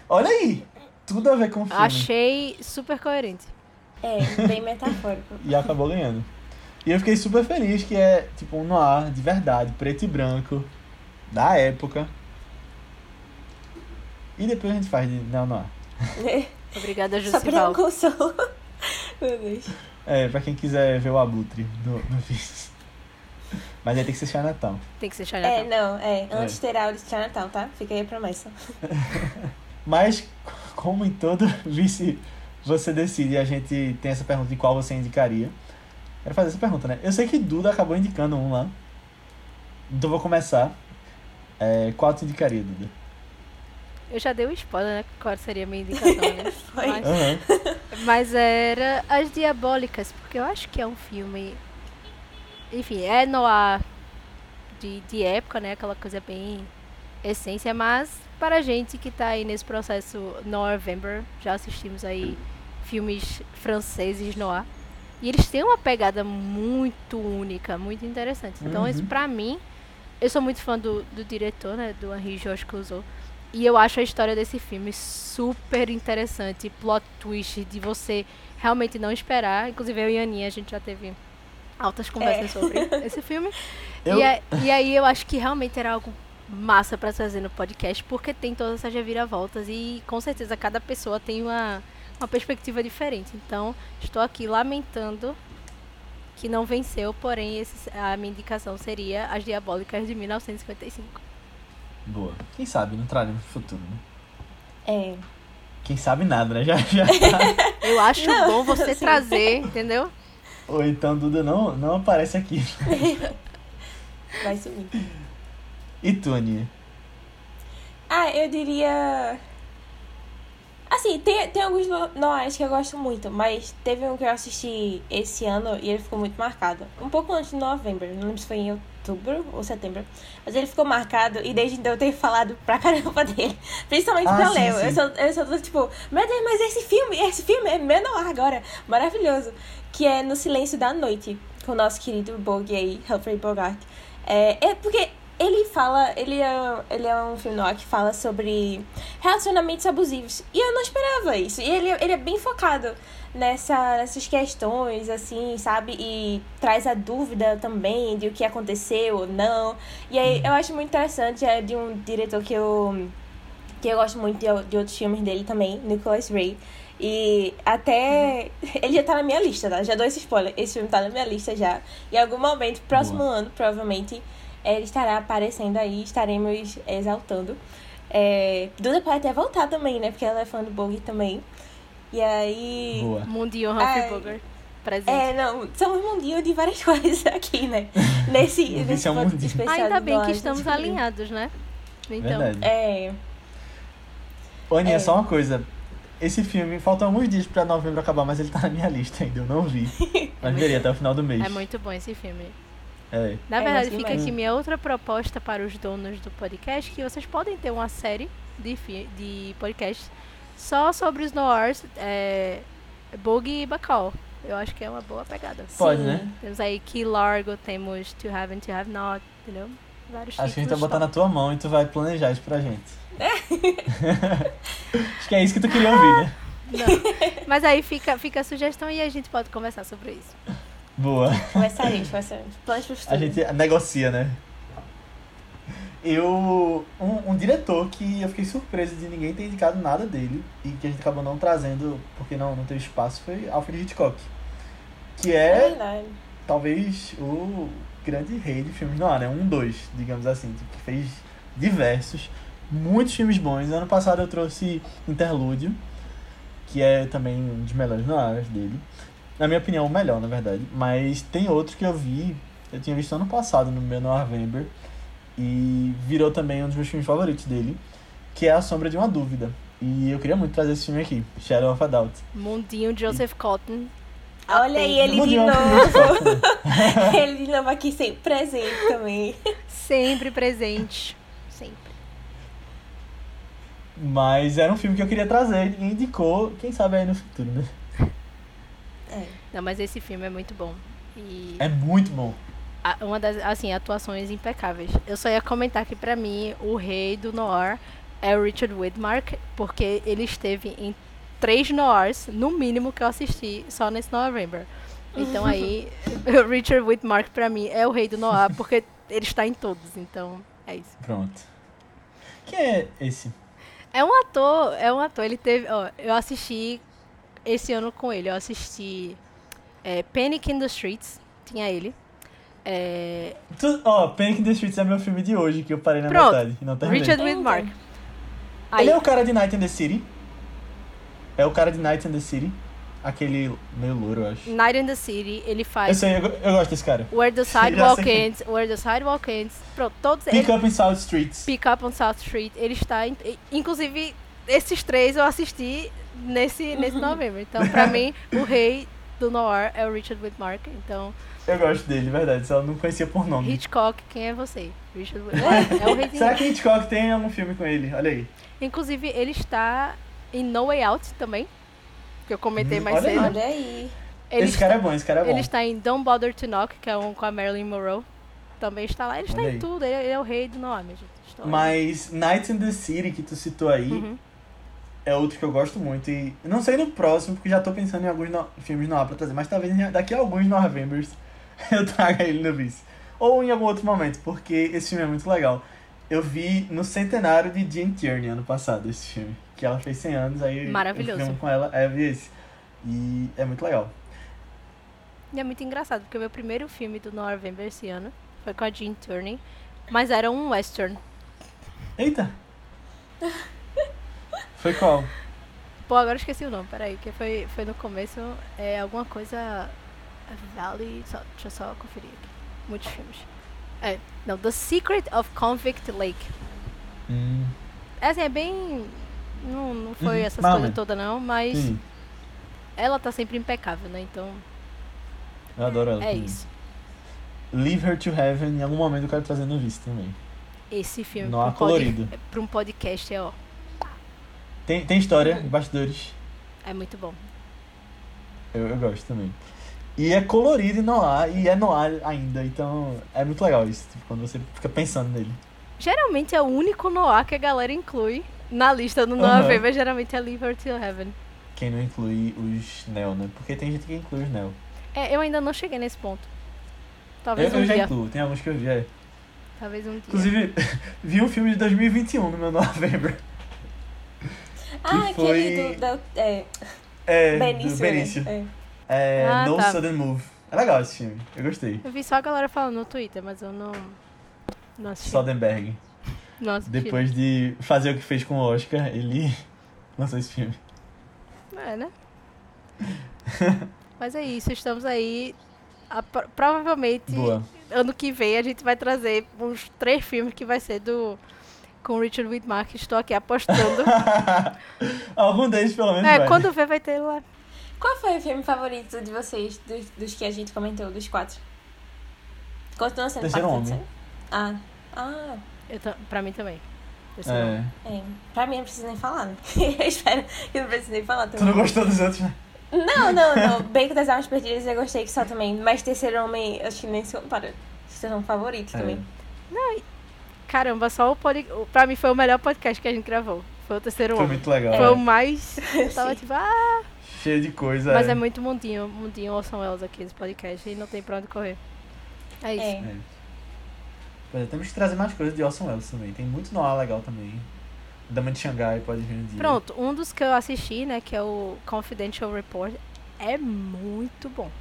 Olha aí! Tudo a ver com o filme. Achei super coerente. É, bem metafórico. E acabou ganhando. E eu fiquei super feliz que é tipo um noir de verdade, preto e branco, da época. E depois a gente faz de neo noir. Obrigada, Só pra Jussival. Meu Deus. É, pra quem quiser ver o abutre no, no vídeo. Mas aí tem que ser Chinatown. Tem que ser É, Chinatown. não, é. Antes terá o de Chinatown, tá? Fica aí a promessa. Mas, como em todo vice você decide, a gente tem essa pergunta de qual você indicaria. Quero fazer essa pergunta, né? Eu sei que Duda acabou indicando um lá. Então vou começar. É, qual tu indicaria, Duda? Eu já dei o um spoiler, né? Qual seria a minha indicação, né? Foi. Mas, Aham. mas era As Diabólicas, porque eu acho que é um filme. Enfim, é noir de, de época, né? Aquela coisa bem essência, mas para a gente que tá aí nesse processo November, já assistimos aí filmes franceses noir. E eles têm uma pegada muito única, muito interessante. Então, Uhum. isso pra mim, eu sou muito fã do, do diretor, né? Do Henri Georges Clouzot. E eu acho a história desse filme super interessante, plot twist de você realmente não esperar. Inclusive eu e a Aninha, a gente já teve altas conversas sobre esse filme. Eu- E, a- e aí eu acho que realmente era algo massa pra trazer no podcast, porque tem todas essas reviravoltas e com certeza cada pessoa tem uma, uma perspectiva diferente. Então, estou aqui lamentando que não venceu, porém esse- a minha indicação seria As Diabólicas de 1955. Boa. Quem sabe não traremos no futuro, né? É. Quem sabe nada, né? Já, já tá. Eu acho Não, bom você sim. trazer, entendeu? Ou então Duda não, não aparece aqui. Vai sumir. E tu, Aninha? Ah, eu diria. Assim, tem, tem alguns no- noirs que eu gosto muito, mas teve um que eu assisti esse ano e ele ficou muito marcado. Um pouco antes de novembro, não lembro se foi em outubro ou setembro. Mas ele ficou marcado e desde então eu tenho falado pra caramba dele. Principalmente Ah, pra sim, Léo. sim. Eu sou, eu sou toda tipo, meu Deus, mas esse filme, esse filme é meu noir agora. Maravilhoso. Que é No Silêncio da Noite, com o nosso querido Bog aí, Humphrey Bogart. É, é porque ele fala, ele é, ele é um filme noir que fala sobre relacionamentos abusivos. E eu não esperava isso. E ele, ele é bem focado nessa, nessas questões, assim, sabe? E traz a dúvida também de o que aconteceu ou não. E aí eu acho muito interessante, é de um diretor que eu, que eu gosto muito de, de outros filmes dele também, Nicholas Ray. E até. Ele já tá na minha lista, tá? Já dou esse spoiler. Esse filme tá na minha lista já. Em algum momento, próximo Boa. ano, provavelmente, ele estará aparecendo aí, estaremos exaltando. É, Duda pode até voltar também, né? Porque ela é fã do Bog também. E aí. Boa. Mundinho. Humphrey Bogart presente. É, não, somos mundinho de várias coisas aqui, né? Nesse, Esse nesse é um mundinho. especial Ainda bem que estamos alinhados, né? Então, Verdade. É. Aninha, É. só uma coisa. Esse filme, faltam alguns dias pra novembro acabar, mas ele tá na minha lista ainda, eu não vi. Mas veria até o final do mês. é muito bom esse filme. É. Na É, verdade, gosto fica aqui minha outra proposta para os donos do podcast, que vocês podem ter uma série de, de podcasts só sobre os noirs, é, Bug e Bacall. Eu acho que é uma boa pegada. Pode, Sim. né? Temos aí Key Largo, temos To Have and To Have Not, entendeu? Vários Acho que a gente vai botar na tua mão e tu vai planejar isso pra gente. Acho que é isso que tu queria ouvir, né? Não. Mas aí fica, fica a sugestão e a gente pode conversar sobre isso. Boa. Começaremos, começaremos. Planos pro futuro. A gente negocia, né? Eu. Um, um diretor que eu fiquei surpreso de ninguém ter indicado nada dele e que a gente acabou não trazendo porque não, não teve espaço foi Alfred Hitchcock. Que É é talvez o grande rei de filmes no ar, né? Um, dois, digamos assim, que fez diversos, muitos filmes bons. Ano passado eu trouxe Interlúdio, que é também um dos melhores no ar dele. Na minha opinião, o melhor, na verdade. Mas tem outro que eu vi, eu tinha visto ano passado no meu November, e virou também um dos meus filmes favoritos dele, que é A Sombra de uma Dúvida. E eu queria muito trazer esse filme aqui, Shadow of a Doubt. Mundinho Joseph Cotton. Olha aí ele de novo. né? ele de novo aqui sempre presente também. Sempre presente. Sempre. Mas era um filme que eu queria trazer, ninguém indicou, quem sabe aí no futuro, né? É. Não, mas esse filme é muito bom. E É muito bom. a- uma das, assim, atuações impecáveis. Eu só ia comentar que pra mim o rei do noir é o Richard Widmark, porque ele esteve em três noirs, no mínimo que eu assisti só nesse November. Então aí, o Richard Widmark pra mim é o rei do noir, porque ele está em todos, então é isso. Pronto. Quem é esse? É um ator, é um ator, ele teve, ó, eu assisti esse ano com ele, eu assisti é, Panic in the Streets, tinha ele. É, Tu, ó, Panic in the Streets é meu filme de hoje, que eu parei na Pronto. metade não terminei. Richard. Widmark. Aí, Ele é o cara de Night in the City? É o cara de Night in the City? Aquele meio louro, eu acho. Night in the City, ele Eu faz sei, eu, eu gosto desse cara. Where the Já Sidewalk sei. Ends, Where the Sidewalk Ends. Pronto, todos Pick eles. Up in South Streets. Pick Up on South Street. Ele está. em- Inclusive, esses três eu assisti nesse, nesse novembro. Então, pra mim, o rei do noir é o Richard Whitmark. Então, Eu gosto dele, verdade. Só não conhecia por nome. Hitchcock, quem é você? Richard Whitmark. É o rei Será que Hitchcock tem algum filme com ele? Olha aí. Inclusive, ele está em No Way Out também. Que eu comentei Hum, mais olha aí. cedo. Olha aí. Ele esse está, cara é bom, esse cara é bom. ele está em Don't Bother to Knock, que é um com a Marilyn Monroe. Também está lá. Ele está Olha em aí. tudo. Ele, ele é o rei do noir, minha gente. Estou- Mas Nights in the City, que tu citou aí, Uhum. É outro que eu gosto muito. E não sei no próximo, porque já tô pensando em alguns no- filmes no ar pra trazer. Mas talvez daqui a alguns Novembers eu traga ele no vice. Ou em algum outro momento, porque esse filme é muito legal. Eu vi no centenário de Jean Tierney ano passado esse filme. Que ela fez 100 anos, aí Maravilhoso. eu filmo com ela, é, eu vi esse. E é muito legal. E é muito engraçado, porque o meu primeiro filme do November esse ano foi com a Jean Turney, mas era um western. Eita! Foi qual? Pô, agora eu esqueci o nome, peraí, que foi, foi no começo, é alguma coisa... Valley... Só, deixa eu só conferir aqui. Muitos filmes. É, não, The Secret of Convict Lake. Hum, É assim, é bem... Não, não foi Uhum, essas coisas menos. todas não, mas sim, ela tá sempre impecável, né? Então, eu adoro ela. é também. isso. Leave Her to Heaven, em algum momento eu quero trazer no vice também. Esse filme Não pod- colorido. pra um podcast é, ó, Tem, tem história, bastidores. é muito bom. Eu, eu gosto também. E é colorido e noir, e é noir ainda, então é muito legal isso, tipo, quando você fica pensando nele. Geralmente é o único Noah que a galera inclui na lista do Aham. November, geralmente é Her to Heaven. Quem não inclui os Neo, né? Porque tem gente que inclui os Neo. É, eu ainda não cheguei nesse ponto. Eu, Talvez um eu já dia. incluo, tem alguns que eu vi, é. Talvez um dia. Inclusive, vi um filme de 2021 no meu novembro. Ah, Que aquele foi- do. Da, é, É, Benício. do Benício. né? É, Ah, No tá. Sudden Move. É legal esse filme, eu gostei. Eu vi só a galera falando no Twitter, mas eu não. Não assisti. Soderbergh. Assisti. Depois de fazer o que fez com o Oscar, ele lançou esse filme. É, né? mas é isso, estamos aí. A- pro- provavelmente Boa. ano que vem a gente vai trazer uns três filmes que vai ser do. Com o Richard Whitmark, estou aqui apostando. Algum deles, pelo menos, é, vai. quando ver vai ter lá. Qual foi o filme favorito de vocês, dos, dos que a gente comentou, dos quatro? Continua sendo Terceiro Homem. Ah. Ah, Eu pra mim também. É. não. é. Pra mim não precisa nem falar, né? Eu espero que não precise nem falar Tu também. não gostou dos outros, né? Não, não, não. Beco das Almas Perdidas eu gostei que só também. Mas Terceiro Homem, acho que nem se compara. Vocês são favoritos É. também. Caramba, só o pod... o- Pra mim foi o melhor podcast que a gente gravou. Foi o terceiro Foi homem. muito legal. Foi é. o mais. Eu tava tipo, ah. Cheio de coisa. Mas é é. muito mundinho, mundinho Orson Welles aqui nesse podcast e não tem pra onde correr. É isso. É. É. Pois é, temos que trazer mais coisas de Orson Welles também. Tem muito noir legal também. Dama de Xangai pode vir um dia. Pronto, um dos que eu assisti, né, que é o Confidential Report, é muito bom.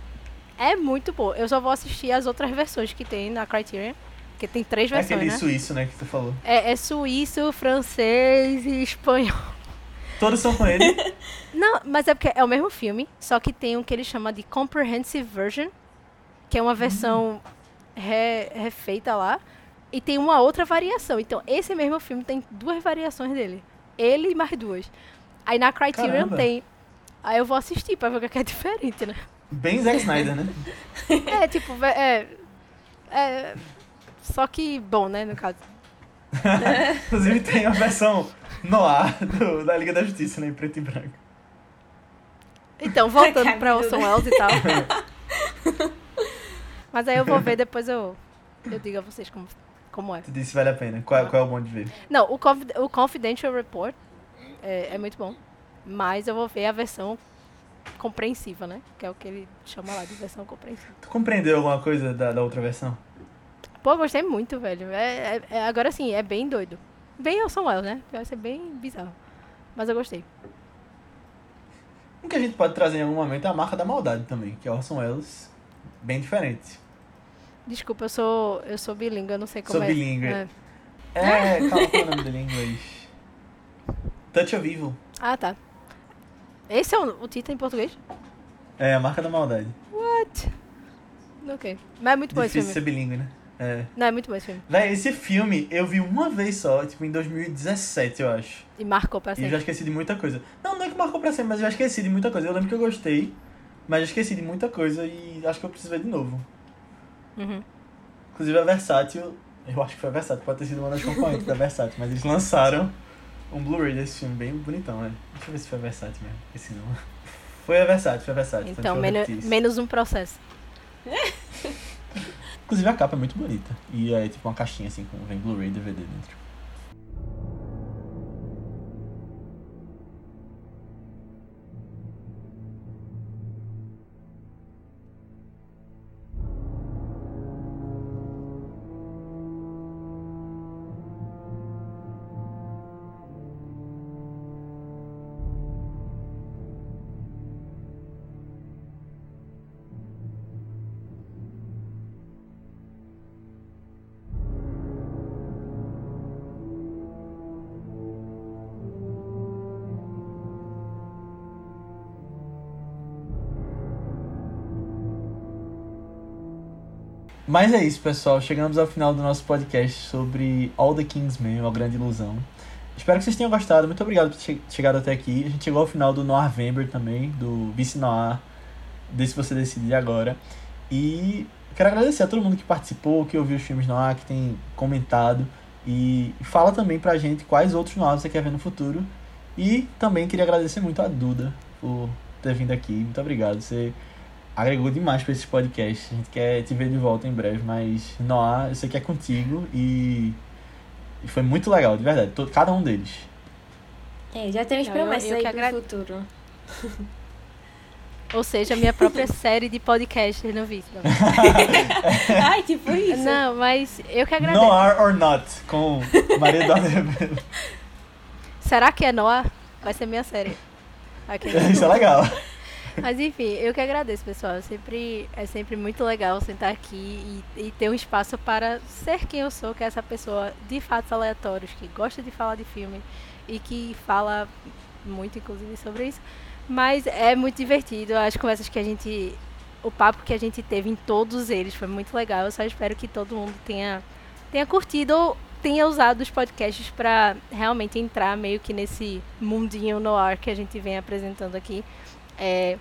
É muito bom. Eu só vou assistir as outras versões que tem na Criterion, porque tem três É versões, aquele né? suíço, né, que tu falou. É, é suíço, francês e espanhol. Todos são com ele. Não, mas é porque é o mesmo filme, só que tem um que ele chama de Comprehensive Version, que é uma versão re- refeita lá, e tem uma outra variação. Então, esse mesmo filme tem duas variações dele. Ele e mais duas. Aí na Criterion Caramba. tem. Aí eu vou assistir pra ver o que é é diferente, né? Bem Zack Snyder, né? É, tipo, é. É. Só que bom, né, no caso. Inclusive tem a versão noir do, da Liga da Justiça, né, em preto e branco. Então, voltando pra Orson Welles e tal. Mas aí eu vou ver, depois eu, eu digo a vocês como, como é. Tu disse vale a pena. Qual, qual é o bom de ver? Não, o, Confi- o Confidential Report é, é muito bom. Mas eu vou ver a versão compreensiva, né? Que é o que ele chama lá de versão compreensiva. Tu compreendeu alguma coisa da, da outra versão? Pô, gostei muito, velho. É, é- é- agora sim, é bem doido. Bem Orson Welles, né? Vai ser bem bizarro. Mas eu gostei. O que a gente pode trazer em algum momento é a marca da maldade também, que é Orson Welles, bem diferente. Desculpa, eu sou, eu sou bilíngue, eu não sei como Sou é. bilíngue. É. É, calma, é o nome dele em inglês? Touch of Evil. Ah, tá. Esse é o, o título em português? É, a marca da maldade. What? Ok. Mas é muito bom esse Difícil filme. ser bilíngue, né? É. Não, é muito bom esse filme. Véi, esse filme eu vi uma vez só, tipo, em 2017, eu acho. E marcou pra E eu já sempre. esqueci de muita coisa. Não, não é que marcou pra sempre, mas eu já esqueci de muita coisa. Eu lembro que eu gostei, mas eu esqueci de muita coisa e acho que eu preciso ver de novo. Uhum. Inclusive a Versátil, eu acho que foi a Versátil, pode ter sido uma das componentes da Versátil, mas eles lançaram um Blu-ray desse filme bem bonitão, né? Deixa eu ver se foi a Versátil mesmo, esse não. Foi a Versátil, foi a Versátil. Então, menos, menos um processo. Inclusive a capa é muito bonita. E é tipo uma caixinha assim, com vem Blu-ray DVD dentro. Mas é isso, pessoal. Chegamos ao final do nosso podcast sobre All the Kingsmen, A Grande Ilusão. Espero que vocês tenham gostado. Muito obrigado por ter che- chegado até aqui. A gente chegou ao final do Noirvember também, do Vice Noir, desse você decidir agora. E quero agradecer a todo mundo que participou, que ouviu os filmes Noir, que tem comentado. E fala também pra gente quais outros Noirs você quer ver no futuro. E também queria agradecer muito a Duda por ter vindo aqui. Muito obrigado. Você agregou demais pra esses podcasts. A gente quer te ver de volta em breve, mas Noah, eu sei que é contigo e, e foi muito legal, de verdade, todo, cada um deles. É, já temos eu- promessas eu aí agra- futuro. Ou seja, minha própria série de podcasts no vídeo. Ai, tipo isso. Não, mas eu que agradeço. Noir or Not, com Maria Rebelo. Será que é Noah? Vai ser minha série. Ok. Isso é legal. Mas enfim, eu que agradeço, pessoal. Sempre, é sempre muito legal sentar aqui e, e ter um espaço para ser quem eu sou, que é essa pessoa de fatos aleatórios, que gosta de falar de filme e que fala muito, inclusive, sobre isso. Mas é muito divertido. As conversas que a gente. O papo que a gente teve em todos eles foi muito legal. Eu só espero que todo mundo tenha, tenha curtido ou tenha usado os podcasts para realmente entrar meio que nesse mundinho no ar que a gente vem apresentando aqui. É,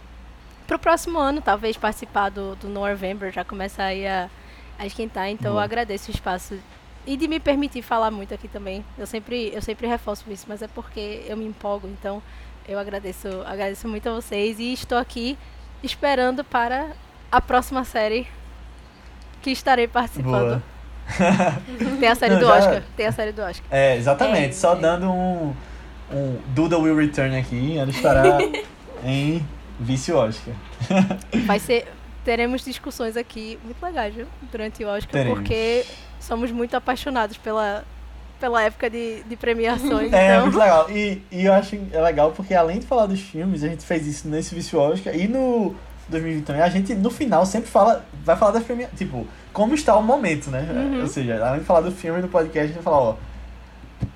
pro próximo ano, talvez participar do, do November, já começar aí a, a esquentar. Então eu agradeço o espaço e de me permitir falar muito aqui também. Eu sempre, eu sempre reforço isso, mas é porque eu me empolgo. Então eu agradeço, agradeço muito a vocês e estou aqui esperando para a próxima série que estarei participando. Tem a série Não, do já- Oscar. Tem a série do Oscar. É, exatamente, É, só é. dando um, um Duda Will Return aqui, ela estará em Vice Oscar. Vai ser. Teremos discussões aqui muito legais, viu? Durante o Oscar, Teremos. porque somos muito apaixonados pela, pela época de, de premiações. É, então, muito legal. E, e eu acho é legal porque além de falar dos filmes, a gente fez isso nesse Vice Oscar e no 2020 também, a gente no final sempre fala, vai falar das premiações, tipo, como está o momento, né? Uhum. Ou seja, além de falar do filme no podcast, a gente vai falar, ó,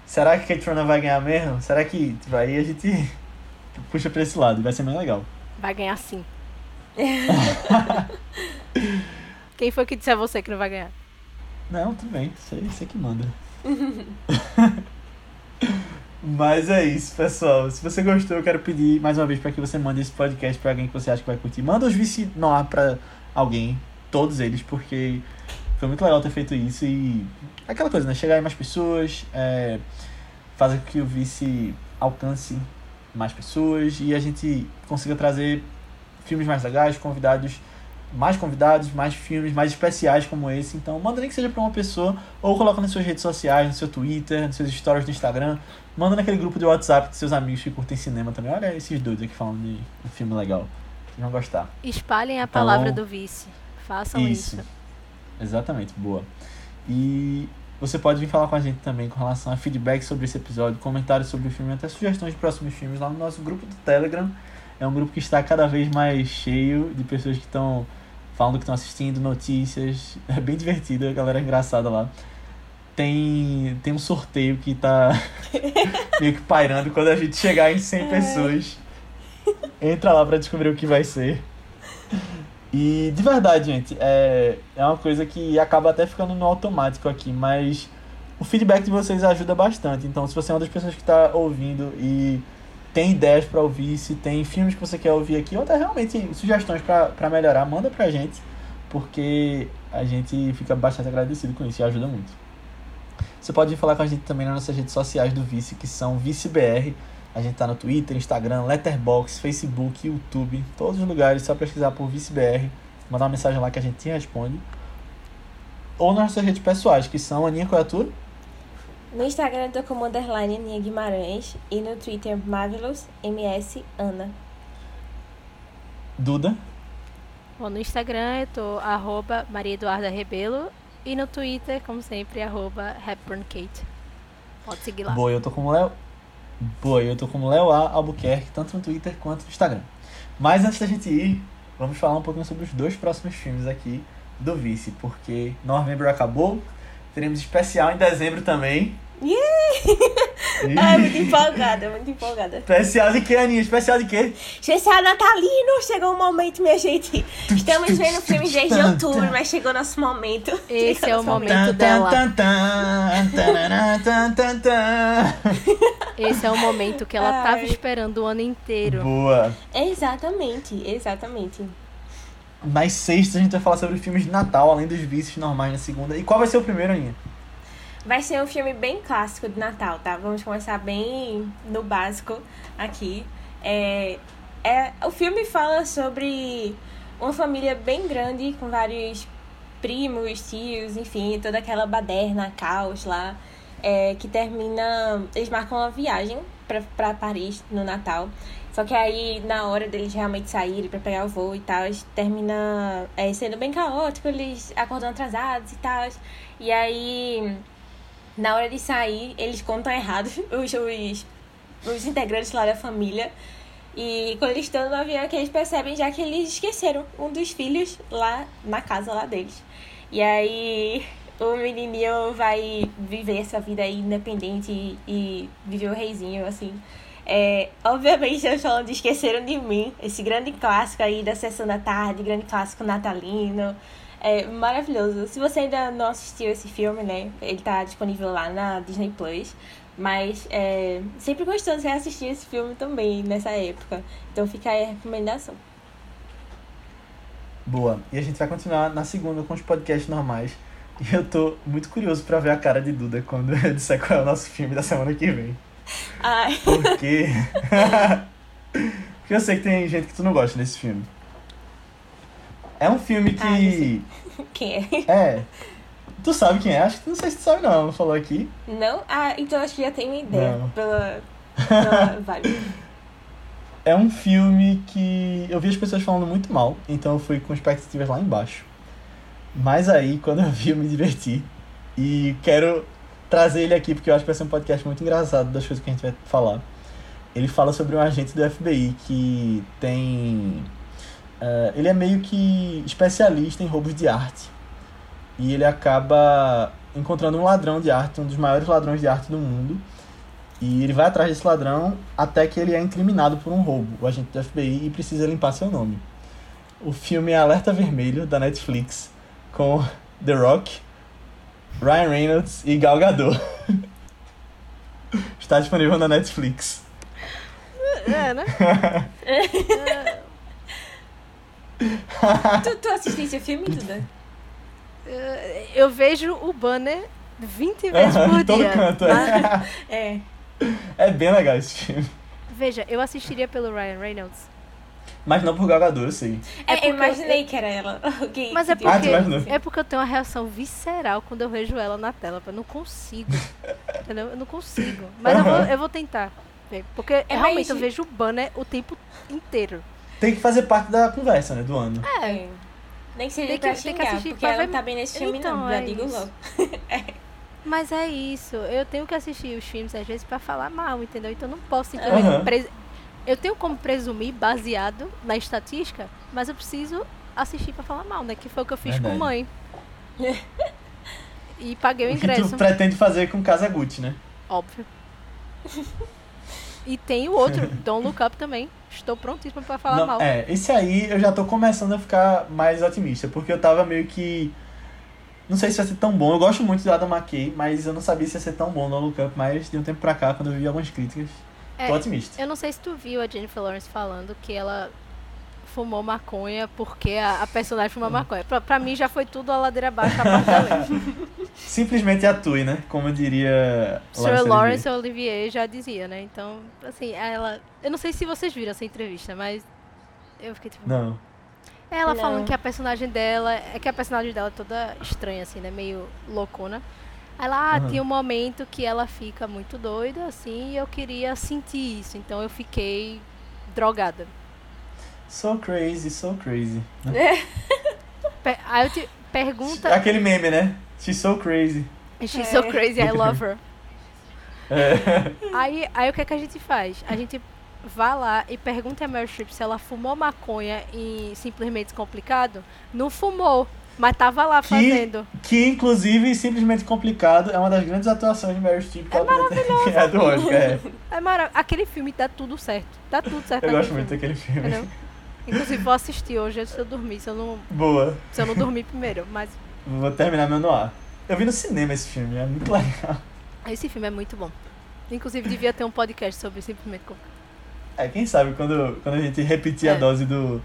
será que Kate Runner vai ganhar mesmo? Será que, tipo, aí a gente puxa pra esse lado, vai ser bem legal. vai ganhar sim. Quem foi que disse a você que não vai ganhar? Não, tudo bem, você, você que manda. Mas é isso, pessoal. Se você gostou, eu quero pedir mais uma vez para que você mande esse podcast para alguém que você acha que vai curtir. Manda os vice noir para alguém, todos eles, porque foi muito legal ter feito isso e aquela coisa, né? Chegar em mais pessoas, é, fazer com que o vice alcance mais pessoas e a gente consiga trazer filmes mais legais, convidados mais convidados, mais filmes, mais especiais como esse. Então, manda nem que seja para uma pessoa, ou coloca nas suas redes sociais, no seu Twitter, nos seus stories do Instagram. Manda naquele grupo de WhatsApp dos seus amigos que curtem cinema também. Olha esses doidos aqui falando de um filme legal. Vocês vão gostar. Espalhem a Então- palavra do vice. Façam isso. Isso. Exatamente, boa. E você pode vir falar com a gente também com relação a feedback sobre esse episódio, comentários sobre o filme, até sugestões de próximos filmes lá no nosso grupo do Telegram. É um grupo que está cada vez mais cheio de pessoas que estão falando que estão assistindo, notícias. É bem divertido, a galera é engraçada lá. Tem, tem um sorteio que tá meio que pairando quando a gente chegar em 100 pessoas. Entra lá pra descobrir o que vai ser. E de verdade, gente, é, é uma coisa que acaba até ficando no automático aqui, mas o feedback de vocês ajuda bastante. Então, se você é uma das pessoas que está ouvindo e tem ideias para ouvir, se tem filmes que você quer ouvir aqui, ou até realmente sugestões para melhorar, manda pra gente, porque a gente fica bastante agradecido com isso e ajuda muito. Você pode falar com a gente também nas nossas redes sociais do Vice, que são ViceBR. A gente tá no Twitter, Instagram, Letterboxd, Facebook, YouTube, todos os lugares, só pesquisar por ViceBR, mandar uma mensagem lá que a gente te responde. Ou nas nossas redes pessoais, que são Aninha qual é a tua? No Instagram eu tô como underline Aninha Guimarães e no Twitter Marvelous MS Ana. Duda? Bom, no Instagram eu tô arroba Maria Eduarda Rebelo e no Twitter, como sempre, arroba Hepburn Kate. Pode seguir lá. Boa, eu tô como Léo. Boa, eu tô como Léo A Albuquerque, tanto no Twitter quanto no Instagram. Mas antes da gente ir, vamos falar um pouquinho sobre os dois próximos filmes aqui do Vice, porque novembro acabou, teremos especial em dezembro também. Yeah! Ai, muito empolgada, muito empolgada. Especial de quê, Aninha? Especial de quê? Especial natalino! Chegou o momento, minha gente. Estamos vendo filmes desde outubro, mas chegou nosso momento. Esse é o momento dela. Esse é o momento que ela tava Ai. esperando o ano inteiro. Boa. Exatamente, exatamente. Nas sextas a gente vai falar sobre filmes de Natal, além dos vícios normais na segunda. E qual vai ser o primeiro, Aninha? Vai ser um filme bem clássico de Natal, tá? Vamos começar bem no básico aqui. É, é, o filme fala sobre uma família bem grande, com vários primos, tios, enfim, toda aquela baderna, caos lá, é, que termina. Eles marcam uma viagem pra Paris no Natal. Só que aí, na hora deles realmente saírem pra pegar o voo e tal, termina é, sendo bem caótico, eles acordam atrasados e tal. E aí, na hora de sair, eles contam errado os, os, os integrantes lá da família. E quando eles estão no avião, é que eles percebem já que eles esqueceram um dos filhos lá na casa lá deles. E aí o menininho vai viver essa vida aí independente e, e viver o reizinho, assim. É, obviamente, estamos falando de Esqueceram de Mim, esse grande clássico aí da sessão da tarde, grande clássico natalino. É maravilhoso. Se você ainda não assistiu esse filme, né? Ele tá disponível lá na Disney Plus. Mas é sempre gostoso reassistir esse filme também nessa época. Então fica aí a recomendação. Boa. E a gente vai continuar na segunda com os podcasts normais. E eu tô muito curioso pra ver a cara de Duda quando eu disser qual é o nosso filme da semana que vem. Ai, Porque. Porque eu sei que tem gente que tu não gosta desse filme. É um filme Ah, que. sei. quem é? é. Tu sabe quem é? Acho que não sei se tu sabe não. Falou aqui. Não? Ah, então acho que já tenho uma ideia Não. pela, pela vibe. É um filme que eu vi as pessoas falando muito mal, então eu fui com expectativas lá embaixo. Mas aí, quando eu vi, eu me diverti. E quero trazer ele aqui porque eu acho que vai ser um podcast muito engraçado das coisas que a gente vai falar. Ele fala sobre um agente do FBI que tem. Eh, ele é meio que especialista em roubos de arte. E ele acaba encontrando um ladrão de arte, um dos maiores ladrões de arte do mundo. E ele vai atrás desse ladrão até que ele é incriminado por um roubo, o agente do FBI, e precisa limpar seu nome. O filme é Alerta Vermelho, da Netflix, com The Rock, Ryan Reynolds e Gal Gadot. Está disponível na Netflix. É, né? tu, tu assististe o filme, Duda? É, Eu vejo o banner 20 vezes por em todo dia. canto. Mas, É. É bem legal esse filme. veja, eu assistiria pelo Ryan Reynolds. Mas não por eu sei. É É, porque eu imaginei que era ela. Ok, Mas é. Ah, porque, imaginou? é porque eu tenho uma reação visceral quando eu vejo ela na tela. Eu não consigo. Entendeu? Eu não consigo. Mas eu vou, eu vou tentar. ver, Porque realmente mais- eu vejo o banner o tempo inteiro. Tem que fazer parte da conversa, né, do ano. É. Nem que seja Tem que- pra tem que xingar, assistir porque pra ela ver- tá bem nesse filme Então, não, já é digo isso. logo. Mas é isso. Eu tenho que assistir os filmes às vezes pra falar mal, entendeu? Então eu não posso simplesmente. pres- Eu tenho como presumir baseado na estatística, mas eu preciso assistir pra falar mal, né? Que foi o que eu fiz Verdade. com mãe. e paguei o O que ingresso. tu pretende fazer com Casa Gucci, né? Óbvio. E tem o outro, Don't Look Up também. Estou prontíssima pra falar Não, mal. É, esse aí eu já tô começando a ficar mais otimista, porque eu tava meio que. Não sei se vai ser tão bom. Eu gosto muito do Adam McKay, mas eu não sabia se ia ser tão bom no Look Up, mas de um tempo pra cá, quando eu vi algumas críticas, É, tô otimista. Eu não sei se tu viu a Jennifer Lawrence falando que ela fumou maconha porque a, a personagem fumou Hum. maconha. Pra, pra mim já foi tudo a ladeira abaixo a. Simplesmente atue, né? Como diria Sir Lawrence Olivier. Olivier já dizia, né? Então, assim, ela. Eu não sei se vocês viram essa entrevista, mas eu fiquei tipo. Não. Ela Não. falando que a personagem dela. É que a personagem dela é toda estranha, assim, né? Meio loucona. Aí Ela, ah, Aham. tinha um momento que ela fica muito doida, assim, e eu queria sentir isso. Então eu fiquei drogada. So crazy, so crazy. Pe- Aí eu te pergunta. Aquele meme, né? She's so crazy. She's so É. crazy, I love her. É. Aí, aí o que, é que a gente faz? A gente vai lá e pergunta a Meryl Streep se ela fumou maconha em Simplesmente Complicado. Não fumou, mas tava lá Que, fazendo. que, inclusive, simplesmente complicado, é uma das grandes atuações de Meryl Streep que ela poderia ter ganhado do Oscar. É. É marav Aquele filme dá tudo certo. Dá tudo certo Eu gosto muito daquele filme. Entendeu? Inclusive, vou assistir hoje antes de eu dormir, se eu não, Boa. se eu não dormir primeiro. Mas Vou terminar meu noir. Eu vi no cinema esse filme, é muito legal. esse filme é muito bom. Inclusive, devia ter um podcast sobre Simplesmente Complicado. É, quem sabe quando, quando a gente repetir a É. dose do,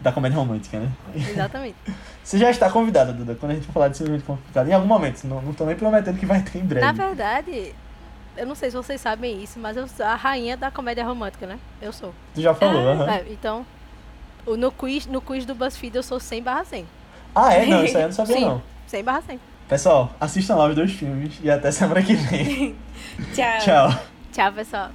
da comédia romântica, né? Exatamente. Você já está convidada, Duda, quando a gente for falar de simplesmente complicado. Em algum momento, não, não tô nem prometendo que vai ter em breve. Na verdade, eu não sei se vocês sabem isso, mas eu sou a rainha da comédia romântica, né? Eu sou. Tu já falou, aham. É, então, no quiz, no quiz do BuzzFeed eu sou 100 barra 100. Ah, é? Não, isso aí eu não sabia Sim. não. 100 barra 100. Pessoal, assistam lá os dois filmes e até semana que vem. Tchau. Tchau. Tchau, pessoal.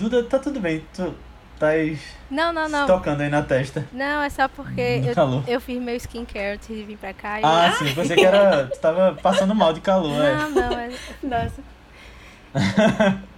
Duda, tá tudo bem. Tu estás Não, não, não. tocando aí na testa. Não, é só porque No eu, calor. eu fiz meu skincare antes de vir pra cá. e Ah, eu... sim, pensei que era. Tu tava passando mal de calor, é. Não, não, é... Nossa.